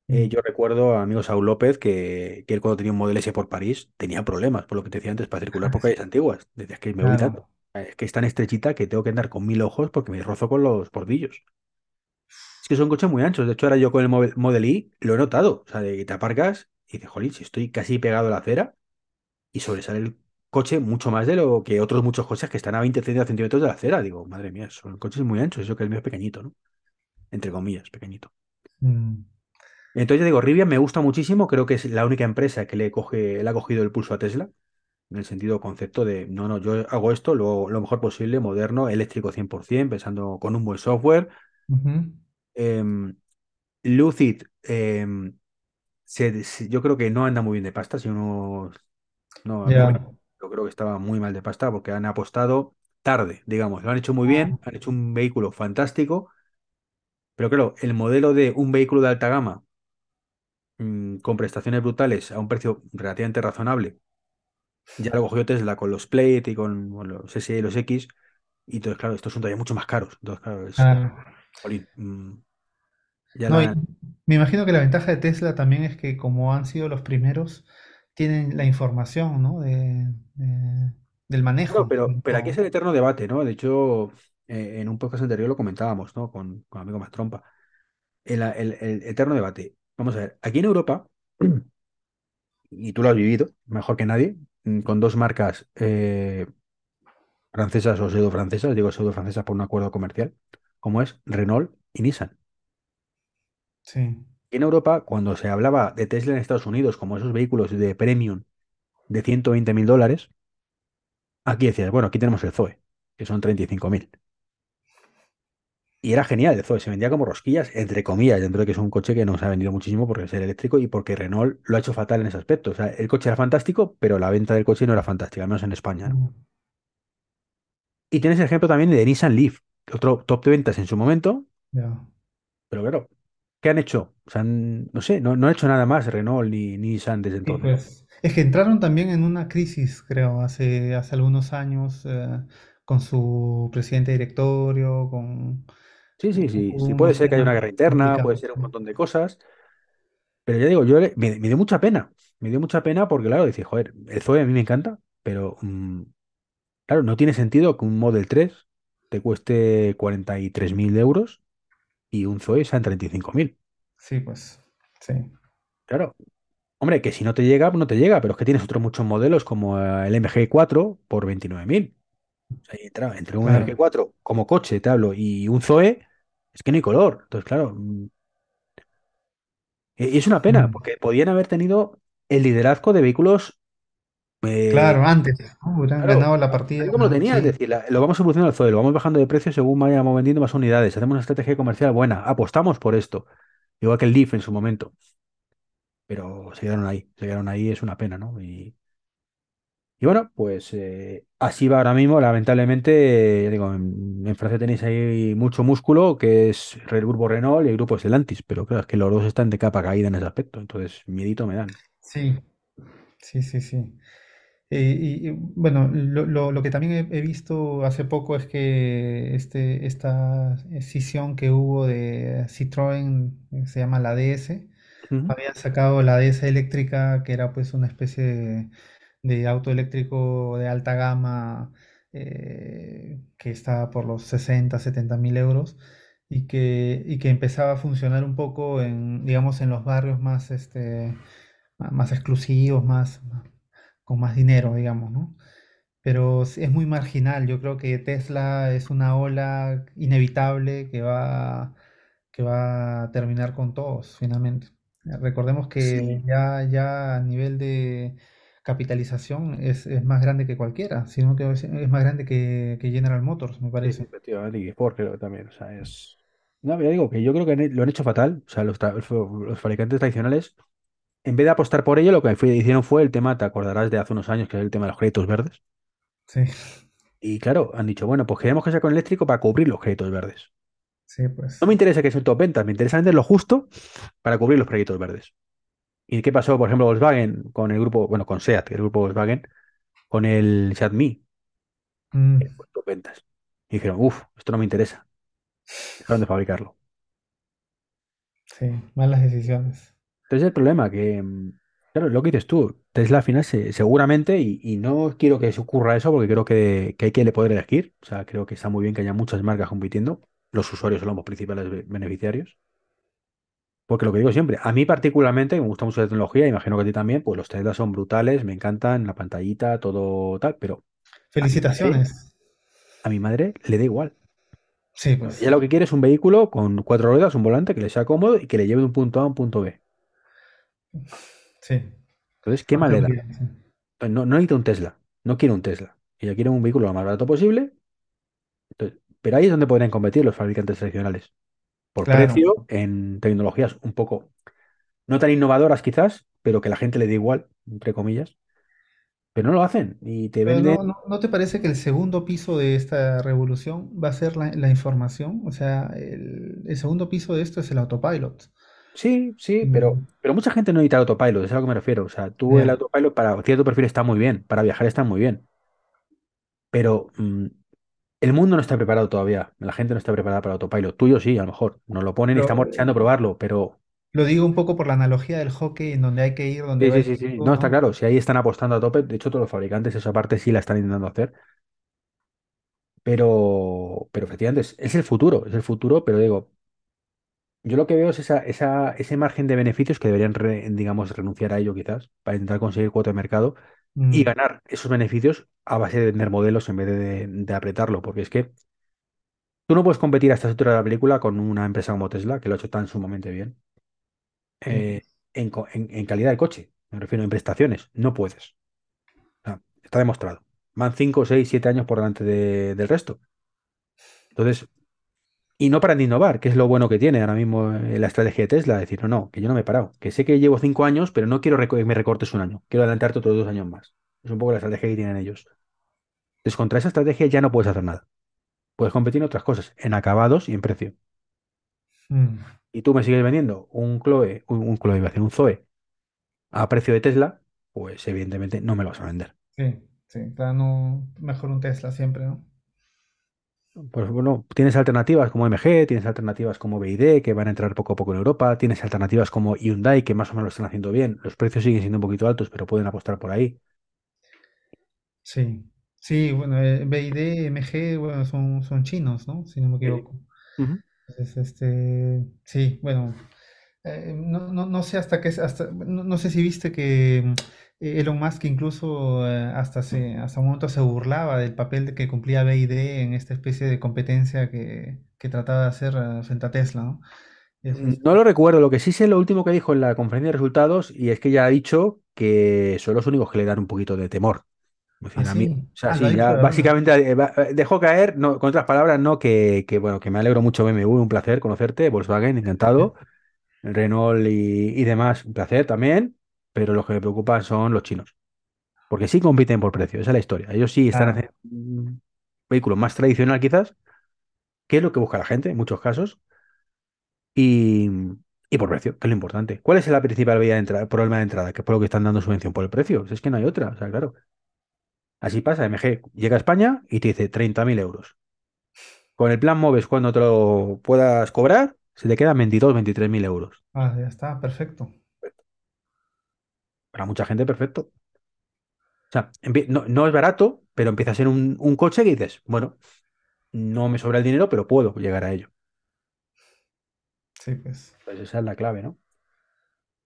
Eh, Mm, yo recuerdo a amigo Saúl López que, que él cuando tenía un Model S por París tenía problemas, por lo que te decía antes, para circular por <laughs> calles antiguas. Decías que me voy tanto. Es que es tan estrechita que tengo que andar con mil ojos porque me rozo con los bordillos. Es que son coches muy anchos. De hecho, ahora yo con el Model Y lo he notado. O sea, de que te aparcas y dices, jolín, si estoy casi pegado a la acera y sobresale el coche mucho más de lo que otros muchos coches que están a 20 30 centímetros de la acera. Digo, madre mía, son coches muy anchos. Eso que el mío es pequeñito, ¿no? Entre comillas, pequeñito. Mm, Entonces, yo digo, Rivian me gusta muchísimo. Creo que es la única empresa que le coge, le ha cogido el pulso a Tesla. En el sentido concepto de, no, no, yo hago esto lo, lo mejor posible, moderno, eléctrico 100%, pensando con un buen software. Em, Lucid, em, se- se- yo creo que no anda muy bien de pasta, si uno, no, opinión, yo creo que estaba muy mal de pasta porque han apostado tarde, digamos, lo han hecho muy Ah, bien, han hecho un vehículo fantástico, pero claro, el modelo de un vehículo de alta gama mm, con prestaciones brutales a un precio relativamente razonable, ya lo cogió Tesla con los Plate y con, con los S y los X, y entonces, claro, estos son todavía mucho más caros, entonces, claro, es, Claro. jolín, mm, ya No, y la... me imagino que la ventaja de Tesla también es que como han sido los primeros, tienen la información, ¿no? De, de- del Claro, manejo. pero, aquí es el eterno debate, ¿no? De hecho, eh, en un podcast anterior lo comentábamos, ¿no? Con, con amigo más trompa. El, el- el eterno debate. Vamos a ver, aquí en Europa, y tú lo has vivido mejor que nadie, mm, con dos marcas eh, francesas o pseudo francesas, digo pseudo francesas por un acuerdo comercial, como es Renault y Nissan. Sí, en Europa, cuando se hablaba de Tesla en Estados Unidos como esos vehículos de premium de ciento veinte mil dólares, aquí decías, bueno, aquí tenemos el Zoe, que son treinta y cinco mil. Y era genial, el Zoe se vendía como rosquillas, entre comillas, dentro de que es un coche que no se ha vendido muchísimo porque es el eléctrico y porque Renault lo ha hecho fatal en ese aspecto. O sea, el coche era fantástico, pero la venta del coche no era fantástica, al menos en España, ¿no? mm, Y tienes el ejemplo también de Nissan Leaf, otro top de ventas en su momento, pero claro, ¿qué han hecho? O sea, han- no sé, no, no han hecho nada más Renault ni, ni Nissan desde Sí, entonces. pues. Es que entraron también en una crisis, creo, hace, hace algunos años, eh, con su presidente de directorio, con Sí, sí, sí, sí, puede ser que haya una guerra interna, puede ser un montón de cosas, pero ya digo, yo le- me, me dio mucha pena, me dio mucha pena porque, claro, dice, joder, el Zoe a mí me encanta, pero mm, Claro, no tiene sentido que un Model 3 te cueste 43.000 euros y un Zoe sea en 35.000. Sí, pues. Sí. Claro, hombre, que si no te llega, pues no te llega, pero es que tienes otros muchos modelos como el MG4 por 29.000. O sea, entre un Claro. MG4 como coche, te hablo, y un Zoe, es que no hay color. Entonces, claro, mm, y es una pena, Mm. porque podían haber tenido el liderazgo de vehículos eh, Claro, antes. Hubieran Claro, ganado la partida. como lo tenía, es decir, la- lo vamos evolucionando el Zoe, lo vamos bajando de precio según vayamos vendiendo más unidades, hacemos una estrategia comercial buena, apostamos por esto, igual que el Leaf en su momento, pero se quedaron ahí, se quedaron ahí, es una pena, ¿no? Y, y bueno, pues eh, así va ahora mismo, lamentablemente, ya digo, en, en Francia tenéis ahí mucho músculo, que es el grupo Renault y el grupo Stellantis, pero claro, es que los dos están de capa caída en ese aspecto, entonces miedito me dan. sí, sí, sí, sí. Eh, y, y, bueno, lo, lo- lo que también he, he visto hace poco es que este, esta escisión que hubo de Citroën, eh, se llama la DS, habían sacado la DS eléctrica, que era pues una especie de, de auto eléctrico de alta gama, eh, que estaba por los 60, 70 mil euros, y que, y que empezaba a funcionar un poco en, digamos, en los barrios más, este, más exclusivos, más, con más dinero, digamos, ¿no? Pero es muy marginal. Yo creo que Tesla es una ola inevitable que va, que va a terminar con todos, finalmente. Recordemos que Sí, ya, ya a nivel de capitalización es, es más grande que cualquiera, sino que es, es más grande que, que General Motors, me sí, sí, parece. efectivamente, y Ford creo que también, o sea, es... No, ya digo que yo creo que lo han hecho fatal, o sea, los, fabricantes tradicionales, en vez de apostar por ello, lo que hicieron fue el tema, te acordarás de hace unos años, que es el tema de los créditos verdes, Sí, y claro, han dicho, bueno, pues queremos que sea con eléctrico para cubrir los créditos verdes. sí, No pues. me interesa que sea el top ventas, me interesa vender lo justo para cubrir los créditos verdes. ¿Y qué pasó, por ejemplo, Volkswagen con el grupo, bueno, con SEAT, el grupo Volkswagen, con el Seat Mii, mm, eh, pues, ventas? Y dijeron, uff, esto no me interesa, dejaron de fabricarlo. sí, malas decisiones. Entonces el problema que, mm, claro, lo que dices tú, Tesla al final se- seguramente, y, y no quiero que se ocurra eso porque creo que, que hay que poder elegir, o sea, creo que está muy bien que haya muchas marcas compitiendo, los usuarios son los principales be- beneficiarios, porque lo que digo siempre, a mí particularmente, me gusta mucho la tecnología, imagino que a ti también, pues los Tesla son brutales, me encantan, la pantallita, todo tal, pero a mi madre, Felicitaciones. a mi madre le da igual. Sí, pues. Ella lo que quiere es un vehículo con cuatro ruedas, un volante que le sea cómodo y que le lleve de un punto A a un punto B. Sí, Entonces, ¿qué más más le da? seguridad. sí. Pues no, no necesita un Tesla, no quiere un Tesla. Ella quiere un vehículo lo más barato posible. Entonces, pero ahí es donde podrían competir los fabricantes tradicionales. Por Claro. precio, en tecnologías un poco, no tan innovadoras quizás, pero que la gente le dé igual, entre comillas. Pero no lo hacen y te Pero venden. no, ¿no te parece que el segundo piso de esta revolución va a ser la, la información? O sea, el, el segundo piso de esto es el autopilot. Sí, sí, pero, Mm, pero mucha gente no necesita autopilot, es a lo que me refiero. O sea, tú el autopilot para cierto perfil está muy bien, para viajar está muy bien, pero mm, el mundo no está preparado todavía. La gente no está preparada para autopilot. Tú y yo sí, a lo mejor. Nos lo ponen y pero estamos deseando probarlo, pero lo digo un poco por la analogía del hockey, en donde hay que ir donde Sí, sí, sí, sí. No, está claro. Si ahí están apostando a tope, de hecho, todos los fabricantes esa parte sí la están intentando hacer. Pero, pero efectivamente es, es el futuro, es el futuro, pero digo, yo lo que veo es esa, esa, ese margen de beneficios que deberían, re- digamos, renunciar a ello quizás, para intentar conseguir cuota de mercado y Mm, ganar esos beneficios a base de vender modelos en vez de, de apretarlo. Porque es que tú no puedes competir a esta altura de la película con una empresa como Tesla, que lo ha hecho tan sumamente bien, eh, en, en en calidad de coche. Me refiero en prestaciones. No puedes. O sea, está demostrado. Van 5 6 7 años por delante de- del resto. Entonces, y no paran de innovar, que es lo bueno que tiene ahora mismo eh, la estrategia de Tesla. Decir, no, no, que yo no me he parado. Que sé que llevo 5 años, pero no quiero que me recortes un año. Quiero adelantarte otros dos años más. Es un poco la estrategia que tienen ellos. Entonces, contra esa estrategia ya no puedes hacer nada. Puedes competir en otras cosas, en acabados y en precio. mm, Y tú me sigues vendiendo un Chloe, un, un Chloe, iba a decir, un Zoe a precio de Tesla, pues evidentemente no me lo vas a vender. sí, sí, claro, no, mejor un Tesla siempre, ¿no? Pues bueno, tienes alternativas como MG, tienes alternativas como BYD que van a entrar poco a poco en Europa, tienes alternativas como Hyundai que más o menos lo están haciendo bien. Los precios siguen siendo un poquito altos, pero pueden apostar por ahí. Sí, sí, bueno, eh, BYD, MG, bueno, son, son chinos, ¿no? Si no me equivoco. Entonces, este, sí, bueno, eh, no, no, no sé hasta qué, hasta, no, no sé si viste que Elon Musk incluso eh, hasta se, hasta un momento se burlaba del papel que cumplía BYD en esta especie de competencia que, que trataba de hacer eh, frente a Tesla, ¿no? Es, es- No lo recuerdo, lo que sí sé lo último que dijo en la conferencia de resultados y es que ya ha dicho que son los únicos que le dan un poquito de temor. Ah, mí, o sea, ah, sí, ya básicamente eh, dejó caer, no, con otras palabras, no, que, que bueno, que me alegro mucho BMW, un placer conocerte, Volkswagen, encantado, <laughs> Renault y, y demás, un placer también, pero los que me preocupan son los chinos. Porque sí compiten por precio, esa es la historia. Ellos sí están haciendo un vehículo más tradicional quizás, que es lo que busca la gente en muchos casos, y, y por precio, que es lo importante. ¿Cuál es la principal vía de entrada, problema de entrada? Que es por lo que están dando subvención por el precio. Si es que no hay otra, o sea, claro. Así pasa, MG llega a España y te dice 30.000 euros. Con el plan MOVES, cuando te lo puedas cobrar, se te quedan 22, 23.000 euros. Ah, ya está, perfecto. Para mucha gente, perfecto. O sea, no, no es barato, pero empieza a ser un, un coche que dices, bueno, no me sobra el dinero, pero puedo llegar a ello. Sí, pues. Pues esa es la clave, ¿no?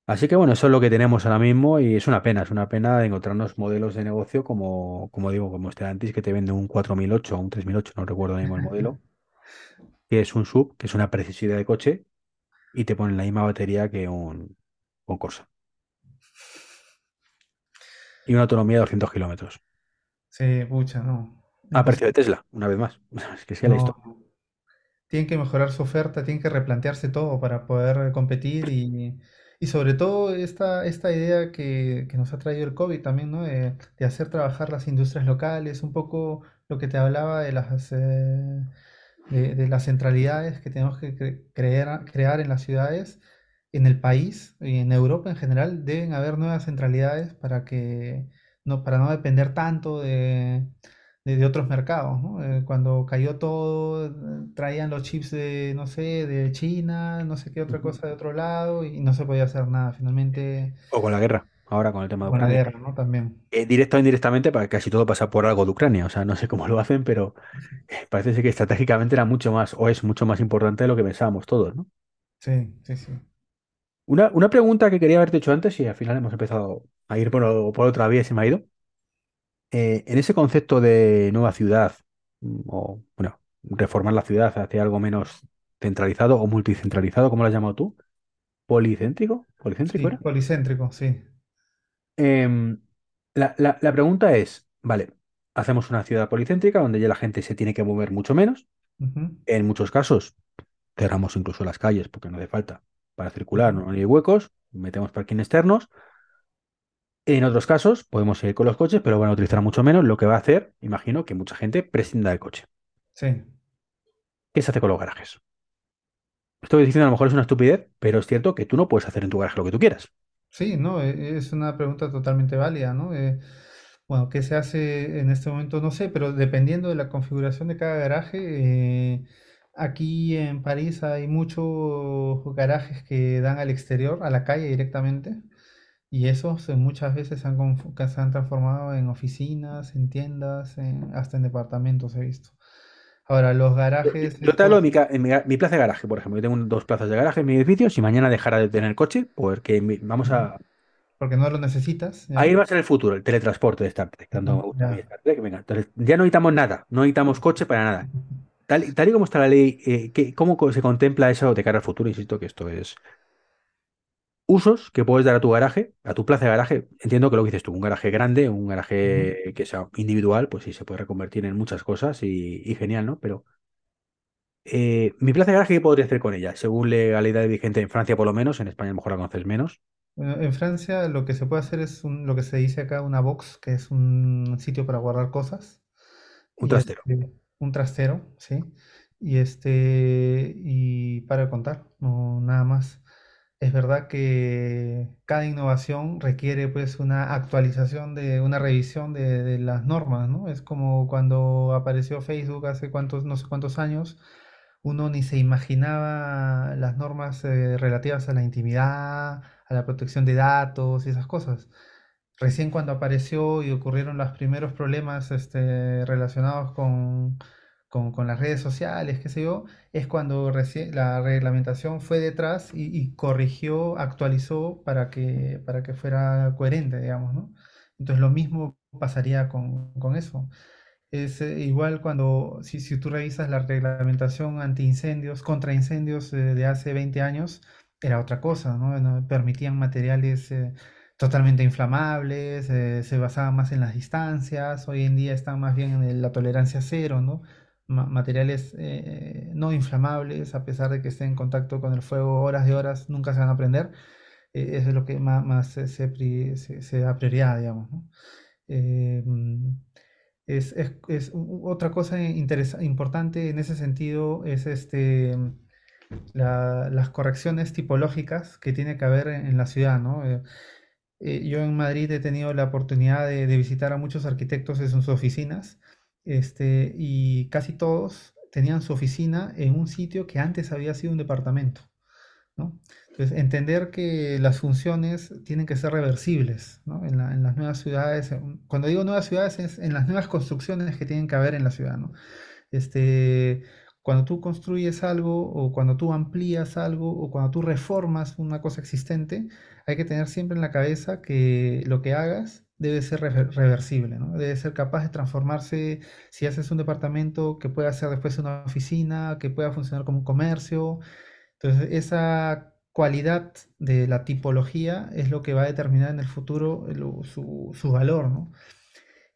Así que bueno, eso es lo que tenemos ahora mismo y es una pena, es una pena encontrarnos modelos de negocio como, como digo, como este antes que te vende un 4008 o un 3008, no recuerdo ahora mismo el modelo, <laughs> que es un sub, que es una preciosidad de coche y te ponen la misma batería que un, un Corsa y una autonomía de 200 kilómetros. Sí, pucha, no. A precio de. Tesla, una vez más. <laughs> Es que sea la No. historia. Tienen que mejorar su oferta, tienen que replantearse todo para poder competir y, y sobre todo esta, esta idea que, que nos ha traído el COVID también, ¿no? De, de hacer trabajar las industrias locales, un poco lo que te hablaba de las, eh, de, de las centralidades que tenemos que cre- crear, crear en las ciudades, en el país y en Europa en general, deben haber nuevas centralidades para que no, para no depender tanto de, de, de otros mercados, ¿no? Eh, cuando cayó todo, eh, traían los chips de, no sé, de China, no sé qué otra cosa de otro lado y no se podía hacer nada. Finalmente, O con la guerra, ahora con el tema de con la guerra, ¿no? También. Eh, directa o indirectamente, para casi todo pasa por algo de Ucrania. O sea, no sé cómo lo hacen, pero <laughs> parece ser que estratégicamente era mucho más, o es mucho más importante de lo que pensábamos todos, ¿no? Sí, sí, sí. Una, una pregunta que quería haberte hecho antes y al final hemos empezado a ir por, por otra vía y se me ha ido. Eh, en ese concepto de nueva ciudad, mm, o bueno, reformar la ciudad hacia algo menos centralizado o multicentralizado, ¿cómo lo has llamado tú? ¿Policéntrico? ¿Policéntrico Sí, era? policéntrico, sí. Em, la, la- la pregunta es, vale, hacemos una ciudad policéntrica donde ya la gente se tiene que mover mucho menos. En muchos casos cerramos incluso las calles porque no hace falta para circular, no hay huecos, metemos parking externos. En otros casos podemos seguir con los coches, pero van a utilizar mucho menos, lo que va a hacer, imagino, que mucha gente prescinda del coche. Sí, ¿Qué se hace con los garajes? Estoy diciendo a lo mejor es una estupidez, pero es cierto que tú no puedes hacer en tu garaje lo que tú quieras. sí, no, e- es una pregunta totalmente válida, ¿no? Eh, bueno, ¿qué se hace en este momento? No sé, pero dependiendo de la configuración de cada garaje, eh, aquí en París hay muchos garajes que dan al exterior, a la calle directamente, y esos eh, muchas veces se han, conf- que se han transformado en oficinas, en tiendas, en- hasta en departamentos he visto. Ahora, los Yo, yo- garajes yo te hablo de mi, ca- en mi, ga- mi plaza de garaje, por ejemplo. Yo tengo un- dos plazas de garaje en mi edificio. Si mañana dejara de tener coche, porque mi- vamos a... porque no lo necesitas, Ahí va a ser el futuro, el teletransporte de Star Trek. Tanto Ujú, me gusta a mí ya. Star Trek, venga. Entonces, ya no necesitamos nada, no necesitamos coche para nada. Tal, y- tal y como está la ley, eh, ¿qué- ¿cómo se contempla eso de cara al futuro? Insisto que esto es usos que puedes dar a tu garaje, a tu plaza de garaje. Entiendo que lo que dices tú, un garaje grande, un garaje que sea individual, pues sí se puede reconvertir en muchas cosas y, y genial, ¿no? Pero eh, mi plaza de garaje, ¿qué podría hacer con ella? Según legalidad vigente en Francia, por lo menos, en España a lo mejor la conoces menos. Bueno, en Francia lo que se puede hacer es un- lo que se dice acá una box, que es un sitio para guardar cosas, Un trastero. este, un trastero, ¿sí? Y este, y para contar, no nada más. Es verdad que cada innovación requiere pues una actualización de una revisión de, de las normas, ¿no? Es como cuando apareció Facebook hace cuántos, no sé cuántos años, uno ni se imaginaba las normas eh, relativas a la intimidad, a la protección de datos y esas cosas. Recién cuando apareció y ocurrieron los primeros problemas este, relacionados con, con, con las redes sociales, qué sé yo, es cuando recién la reglamentación fue detrás y, y corrigió, actualizó para que, para que fuera coherente, digamos, ¿no? Entonces lo mismo pasaría con, con eso. Es eh, igual cuando, si, si tú revisas la reglamentación antiincendios, contra incendios eh, de hace 20 años, era otra cosa, ¿no? Permitían materiales eh, totalmente inflamables, eh, se basaban más en las distancias, hoy en día están más bien en la tolerancia cero, ¿no? Ma- materiales eh, no inflamables, a pesar de que estén en contacto con el fuego horas de horas, nunca se van a prender, eh, eso es lo que más, se, se se- da prioridad, digamos. Eh, mm, es, es- es otra cosa importante en ese sentido es este, la- las correcciones tipológicas que tiene que haber en, en la ciudad, ¿no? Eh, yo en Madrid he tenido la oportunidad de, de visitar a muchos arquitectos en sus oficinas, este, y casi todos tenían su oficina en un sitio que antes había sido un departamento, ¿no? Entonces, entender que las funciones tienen que ser reversibles, ¿no? En la- en las nuevas ciudades, cuando digo nuevas ciudades es en las nuevas construcciones que tienen que haber en la ciudad, ¿no? Este, cuando tú construyes algo o cuando tú amplías algo o cuando tú reformas una cosa existente, hay que tener siempre en la cabeza que lo que hagas debe ser rever- reversible, ¿no? Debe ser capaz de transformarse, si haces un departamento, que pueda ser después una oficina, que pueda funcionar como un comercio. Entonces, esa cualidad de la tipología es lo que va a determinar en el futuro su, su valor, ¿no?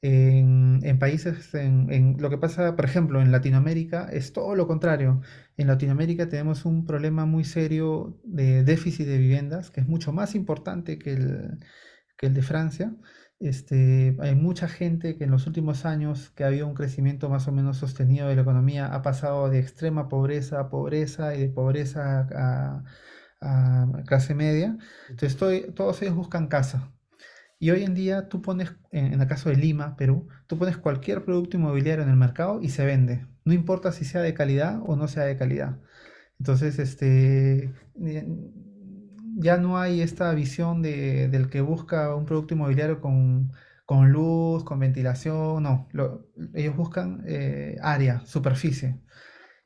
En, en países, en, en lo que pasa, por ejemplo, en Latinoamérica es todo lo contrario. En Latinoamérica tenemos un problema muy serio de déficit de viviendas, que es mucho más importante que el, que el de Francia. Este, hay mucha gente que en los últimos años, que ha habido un crecimiento más o menos sostenido de la economía, ha pasado de extrema pobreza a pobreza y de pobreza a, a clase media. Entonces, todo- todos ellos buscan casa. Y hoy en día tú pones, en, el caso de Lima, Perú, tú pones cualquier producto inmobiliario en el mercado y se vende. No importa si sea de calidad o no sea de calidad. Entonces, este, eh, ya no hay esta visión de, del que busca un producto inmobiliario con, con luz, con ventilación, no. Lo- ellos buscan eh, área, superficie.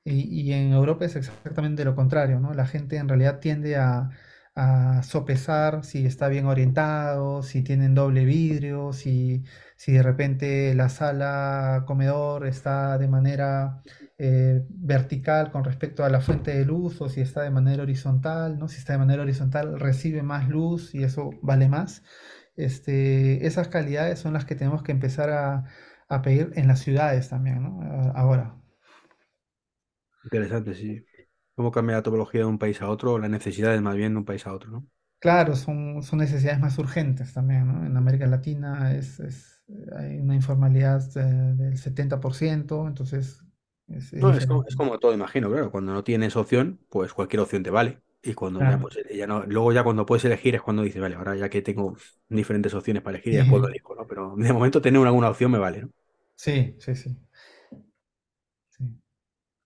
Y, y en Europa es exactamente lo contrario, ¿no? La gente en realidad tiende a, a sopesar si está bien orientado, si tienen doble vidrio, si, si de repente la sala comedor está de manera eh, vertical con respecto a la fuente de luz o si está de manera horizontal, ¿no? Si está de manera horizontal recibe más luz y eso vale más. Este, esas calidades son las que tenemos que empezar a, a pedir en las ciudades también, ¿no? Ahora. Interesante, sí. ¿Cómo cambia la topología de un país a otro, o las necesidades más bien de un país a otro, ¿no? Claro, son, son necesidades más urgentes también, ¿no? En América Latina es, es, hay una informalidad eh, del 70%, entonces es, es No, es como, diferente. es como todo, imagino, claro. Cuando no tienes opción, pues cualquier opción te vale. Y cuando ya, pues, ya no, luego ya cuando puedes elegir es cuando dices, vale, ahora ya que tengo diferentes opciones para elegir, y después lo Sí, elijo, ¿no? Pero de momento tener alguna opción me vale, ¿no? sí, sí, sí. sí.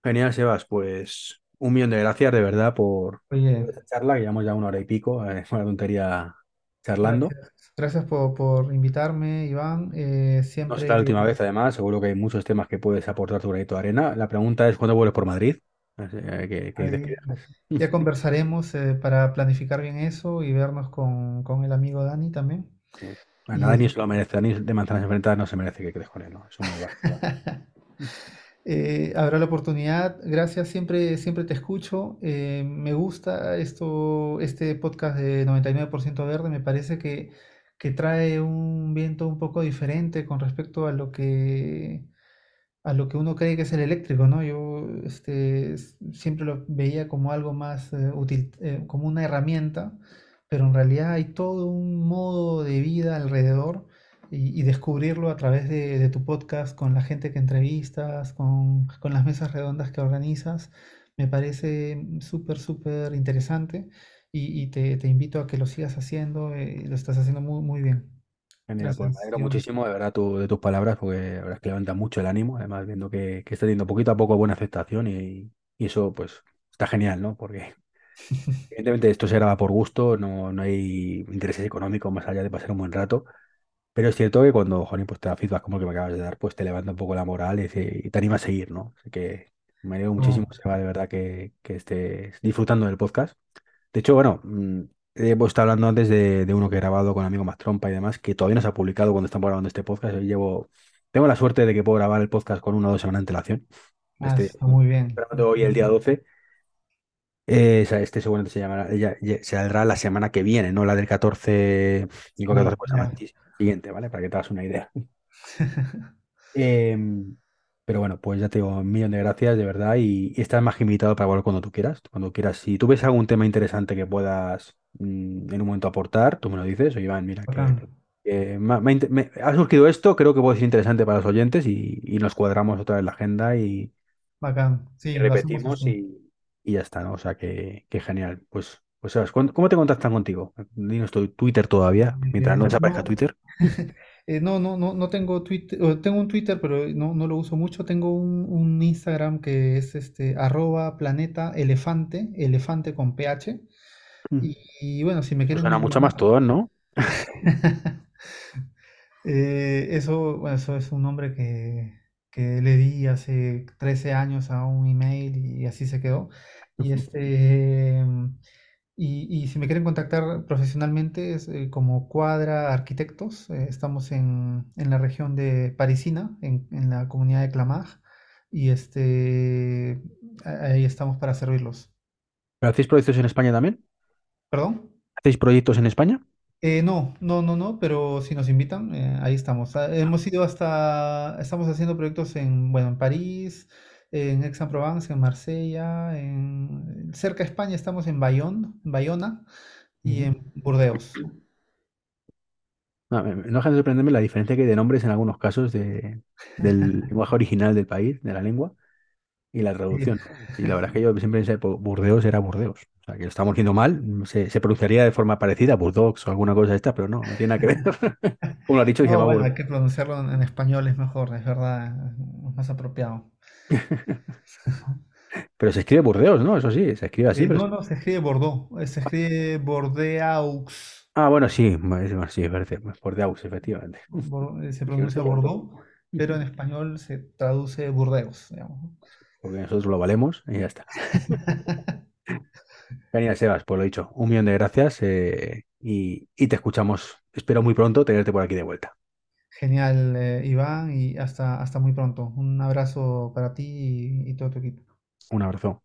Genial, Sebas, pues un millón de gracias de verdad por, Oye, esta charla, que llevamos ya una hora y pico, eh, <laughs> una tontería charlando. gracias, gracias por, por invitarme, Iván. Eh, No siempre, la última vez, además, seguro que hay muchos temas que puedes aportar tu granito de arena. La pregunta es, ¿cuándo vuelves por Madrid? Así, eh, ¿Qué, qué dices que ahí viajes? ya conversaremos eh, para planificar bien eso y vernos con, con el amigo Dani también. Bueno, Y Dani es- se lo merece, Dani de manzanas enfrentadas no se merece que quedes con él, ¿no? Eso muy bajo. <laughs> Eh, habrá la oportunidad. Gracias, siempre, siempre te escucho. Eh, me gusta esto, este podcast de 99% verde. Me parece que, que trae un viento un poco diferente con respecto a lo que, a lo que uno cree que es el eléctrico, ¿no? Yo este, siempre lo veía como algo más eh, útil, eh, como una herramienta, pero en realidad hay todo un modo de vida alrededor y, y descubrirlo a través de, de tu podcast, con la gente que entrevistas, con, con las mesas redondas que organizas, me parece súper, súper interesante y, y te, te invito a que lo sigas haciendo, eh, lo estás haciendo muy, muy bien. Genial, pues me alegro muchísimo de verdad tu- de tus palabras, porque la verdad es que levanta mucho el ánimo, además viendo que, que está teniendo poquito a poco buena aceptación y, y eso pues está genial, ¿no? Porque <laughs> evidentemente esto se graba por gusto, no, no hay intereses económicos más allá de pasar un buen rato. Pero es cierto que cuando, Jolín, pues te da feedback como el que me acabas de dar, pues te levanta un poco la moral y, dice- y te anima a seguir, ¿no? Así que me alegro muchísimo, No, Seba, de verdad que, que estés disfrutando del podcast. De hecho, bueno, mm, hemos estado hablando antes de, de uno que he grabado con amigo más trompa y demás, que todavía no se ha publicado cuando estamos grabando este podcast. Yo llevo, tengo la suerte de que puedo grabar el podcast con una o dos semanas de antelación. ah, Este, está muy bien. grabando hoy el día 12. Eh, este seguramente se llamará, ya, ya- se saldrá la semana que viene, no la del 14, digo 14, Ah, pues. Siguiente, ¿vale? Para que te hagas una idea. <laughs> Em, pero bueno, pues ya te digo, un millón de gracias, de verdad, y, y estás más que invitado para volver cuando tú quieras, cuando quieras. Si tú ves algún tema interesante que puedas mm, en un momento aportar, tú me lo dices, oye, Iván, mira, que, que me, ha me ha inter- me ha surgido esto, creo que puede ser interesante para los oyentes y, y nos cuadramos otra vez la agenda y, bacán. Sí, repetimos y ya está, ¿no? O sea, que, que genial. Pues Pues sabes, ¿cuándo- ¿cómo te contactan contigo? Dinos tu Twitter todavía, mientras no Eh, desaparezca no, Twitter. <laughs> eh, no, no, no, no tengo Twitter, tengo un Twitter, pero no, no lo uso mucho. Tengo un, un Instagram que es este arroba planeta elefante, elefante con PH. Mm. Y, y bueno, si me Pues quieren suena mucho más todo, ¿no? <laughs> eh, eso, bueno, eso es un nombre que, que le di hace 13 años a un email y así se quedó. Y este, y, y si me quieren contactar profesionalmente es eh, como Cuadra Arquitectos. eh, estamos en, en la región de Parisina, en, en la comunidad de Clamart. Y este, ahí estamos para servirlos. ¿Pero hacéis proyectos en España también? ¿Perdón? ¿Hacéis proyectos en España? Eh, no, no, no, no, pero si nos invitan, eh, ahí estamos. Ah, Hemos ido hasta, estamos haciendo proyectos en, bueno, en París, en Aix-en-Provence, en Marsella, en, cerca de España estamos en Bayonne, en Bayona y en Burdeos. No, no deja de sorprenderme la diferencia que hay de nombres en algunos casos de, del <laughs> lenguaje original del país, de la lengua, y la Sí. traducción. Y la verdad es que yo siempre pensé Burdeos era Burdeos. O sea, que lo estamos diciendo mal, se, se pronunciaría de forma parecida, Burdox o alguna cosa de esta, pero no, no tiene nada que ver. <laughs> Como lo has dicho, No, bueno, hay que pronunciarlo en español, es mejor, es verdad, es más apropiado. Pero se escribe Burdeos, ¿no? Eso sí, se escribe así, Eh, pero... no, no, se escribe Bordeaux, eh, se escribe Bordeaux, Ah, bueno, sí, es- sí, parece, Bordeaux, efectivamente. Eh, se pronuncia Bordeaux. Pero en español se traduce Burdeos, digamos. Porque nosotros lo valemos y ya está. <laughs> Genial, Sebas, pues lo dicho, un millón de gracias eh, y, y te escuchamos. Espero muy pronto tenerte por aquí de vuelta. Genial, eh, Iván, y hasta, hasta muy pronto. Un abrazo para ti y, y todo tu equipo. Un abrazo.